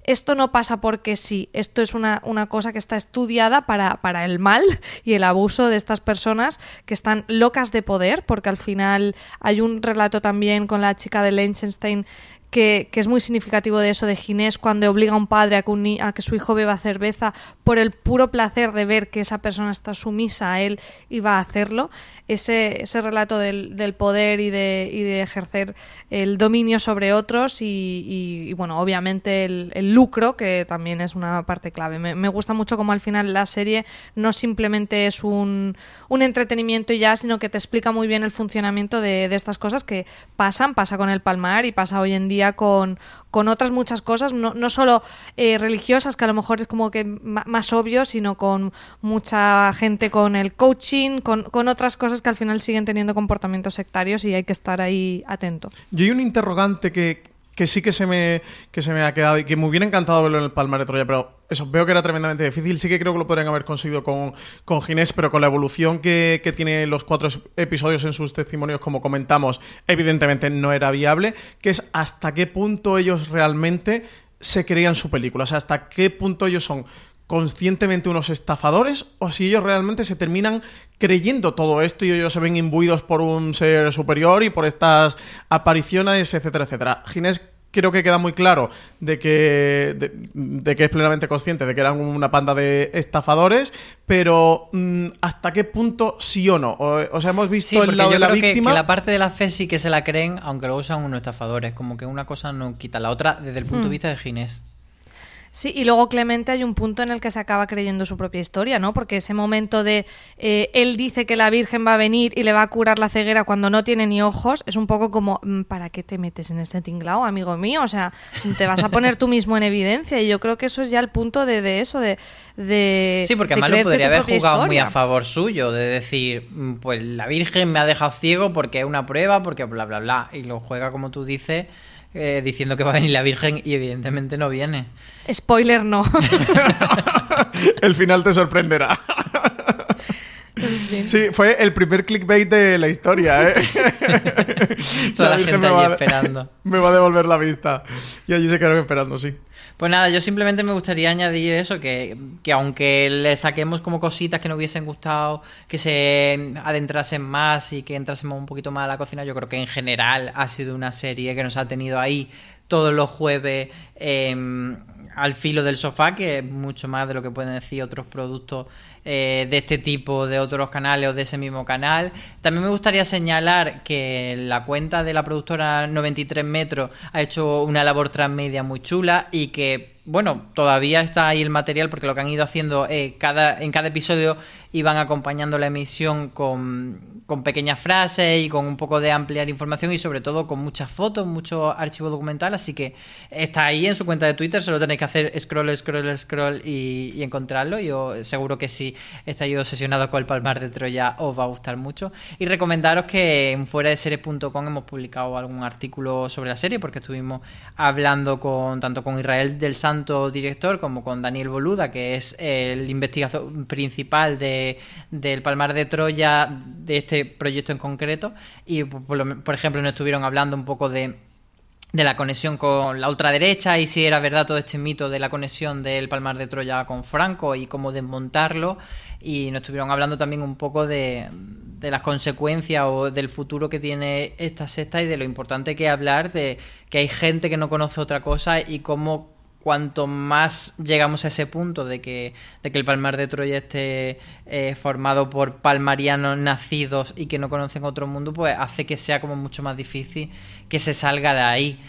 esto no pasa porque sí, esto es una, una cosa que está estudiada para, para, el mal y el abuso de estas personas que están locas de poder, porque al final hay un relato también con la chica de Liechtenstein que, es muy significativo de eso de Ginés cuando obliga a un padre a que, a que su hijo beba cerveza por el puro placer de ver que esa persona está sumisa a él y va a hacerlo. Ese, ese relato del, del poder y de, y de, ejercer el dominio sobre otros y, bueno, obviamente el, el, lucro, que también es una parte clave. Me, gusta mucho como al final la serie no simplemente es un, un entretenimiento ya, sino que te explica muy bien el funcionamiento de, de estas cosas que pasan, pasa con el palmar y pasa hoy en día con, con otras muchas cosas, no, no solo eh, religiosas, que a lo mejor es como que más obvio, sino con mucha gente con el coaching, con, con otras cosas que al final siguen teniendo comportamientos sectarios y hay que estar ahí atento. Yo hay un interrogante que, que sí que se me que se me ha quedado y que me hubiera encantado verlo en el Palmar de Troya, pero eso, veo que era tremendamente difícil. Sí que creo que lo podrían haber conseguido con, con Ginés, pero con la evolución que, que tiene los cuatro episodios en sus testimonios, como comentamos, evidentemente no era viable, que es hasta qué punto ellos realmente se creían su película, o sea, hasta qué punto ellos son conscientemente unos estafadores o si ellos realmente se terminan creyendo todo esto y ellos se ven imbuidos por un ser superior y por estas apariciones, etcétera, etcétera. Ginés creo que queda muy claro de que, de, que es plenamente consciente de que eran una panda de estafadores, pero mm, ¿hasta qué punto sí o no? O, sea, hemos visto el lado de la víctima. Que, la parte de la fe sí que se la creen, aunque luego son unos estafadores. Como que una cosa no quita la otra desde el punto de hmm. vista de Ginés. Sí, y luego Clemente hay un punto en el que se acaba creyendo su propia historia, ¿no? Porque ese momento de eh, él dice que la Virgen va a venir y le va a curar la ceguera cuando no tiene ni ojos, es un poco como, mm, ¿para qué te metes en este tinglao, amigo mío? O sea, te vas a poner tú mismo en evidencia y yo creo que eso es ya el punto de, eso, de, de... Sí, porque además lo podría haber jugado muy a favor suyo, de decir, mm, pues la Virgen me ha dejado ciego porque es una prueba, porque bla, bla, bla, y lo juega como tú dices eh, diciendo que va a venir la Virgen y evidentemente no viene. Spoiler no. (laughs) el final te sorprenderá. Sí, fue el primer clickbait de la historia, ¿eh? (laughs) Toda la, gente allí esperando. (laughs) Me va a devolver la vista. Y allí se quedaron esperando, sí. Pues nada, yo simplemente me gustaría añadir eso, que, que, aunque le saquemos como cositas que nos hubiesen gustado, que se adentrasen más y que entrásemos un poquito más a la cocina, yo creo que en general ha sido una serie que nos ha tenido ahí todos los jueves em, al filo del sofá, que es mucho más de lo que pueden decir otros productos eh, de este tipo de otros canales o de ese mismo canal. También me gustaría señalar que la cuenta de la productora 93 Metros ha hecho una labor transmedia muy chula y que, bueno, todavía está ahí el material porque lo que han ido haciendo eh, cada, en cada episodio iban acompañando la emisión con con pequeñas frases y con un poco de ampliar información y sobre todo con muchas fotos, mucho archivo documental, así que está ahí en su cuenta de Twitter, solo tenéis que hacer scroll, scroll, scroll y, encontrarlo. Yo seguro que si estáis obsesionados con el Palmar de Troya os va a gustar mucho. Y recomendaros que en fuera de series.com hemos publicado algún artículo sobre la serie porque estuvimos hablando con tanto con Israel del Santo, director, como con Daniel Boluda, que es el investigador principal de, del Palmar de Troya de este este proyecto en concreto y, por, ejemplo, nos estuvieron hablando un poco de de la conexión con la ultraderecha y si era verdad todo este mito de la conexión del Palmar de Troya con Franco y cómo desmontarlo. Y nos estuvieron hablando también un poco de, de las consecuencias o del futuro que tiene esta secta y de lo importante que es hablar de que hay gente que no conoce otra cosa y cómo cuanto más llegamos a ese punto de que, de que el Palmar de Troya esté eh, formado por palmarianos nacidos y que no conocen otro mundo, pues hace que sea como mucho más difícil que se salga de ahí.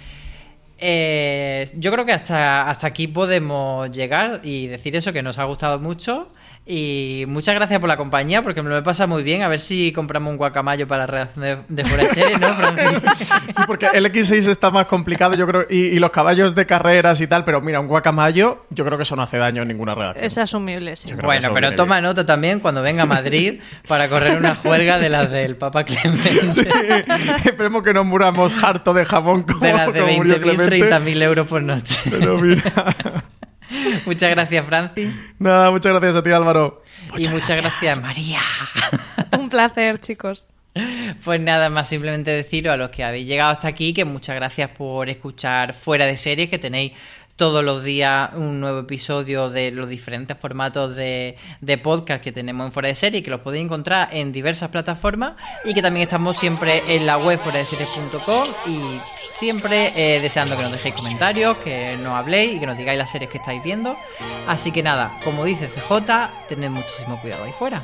Eh, yo creo que hasta, hasta aquí podemos llegar y decir eso, que nos ha gustado mucho. Y muchas gracias por la compañía, porque me lo he pasado muy bien. A ver si compramos un guacamayo para la redacción de, de fuera de serie, ¿no, (laughs) Sí, porque el X6 está más complicado, yo creo, y, los caballos de carreras y tal, pero mira, un guacamayo, yo creo que eso no hace daño en ninguna redacción. Es asumible, sí. Bueno, pero toma nota también cuando venga a Madrid para correr una juerga de las del Papa Clemente. Sí, esperemos que no muramos harto de jamón como De las de 20.000, 30.000 euros por noche. Pero mira... (laughs) muchas gracias, Francis. Nada, muchas gracias a ti, Álvaro. y muchas gracias, María. (laughs) Un placer, chicos. Pues nada más, simplemente deciros a los que habéis llegado hasta aquí que muchas gracias por escuchar Fuera de Series, que tenéis todos los días un nuevo episodio de los diferentes formatos de, de, podcast que tenemos en Fuera de Series, que los podéis encontrar en diversas plataformas y que también estamos siempre en la web fuera de series.com y Siempre eh, deseando que nos dejéis comentarios, que nos habléis y que nos digáis las series que estáis viendo. Así que nada, como dice CJ, tened muchísimo cuidado ahí fuera.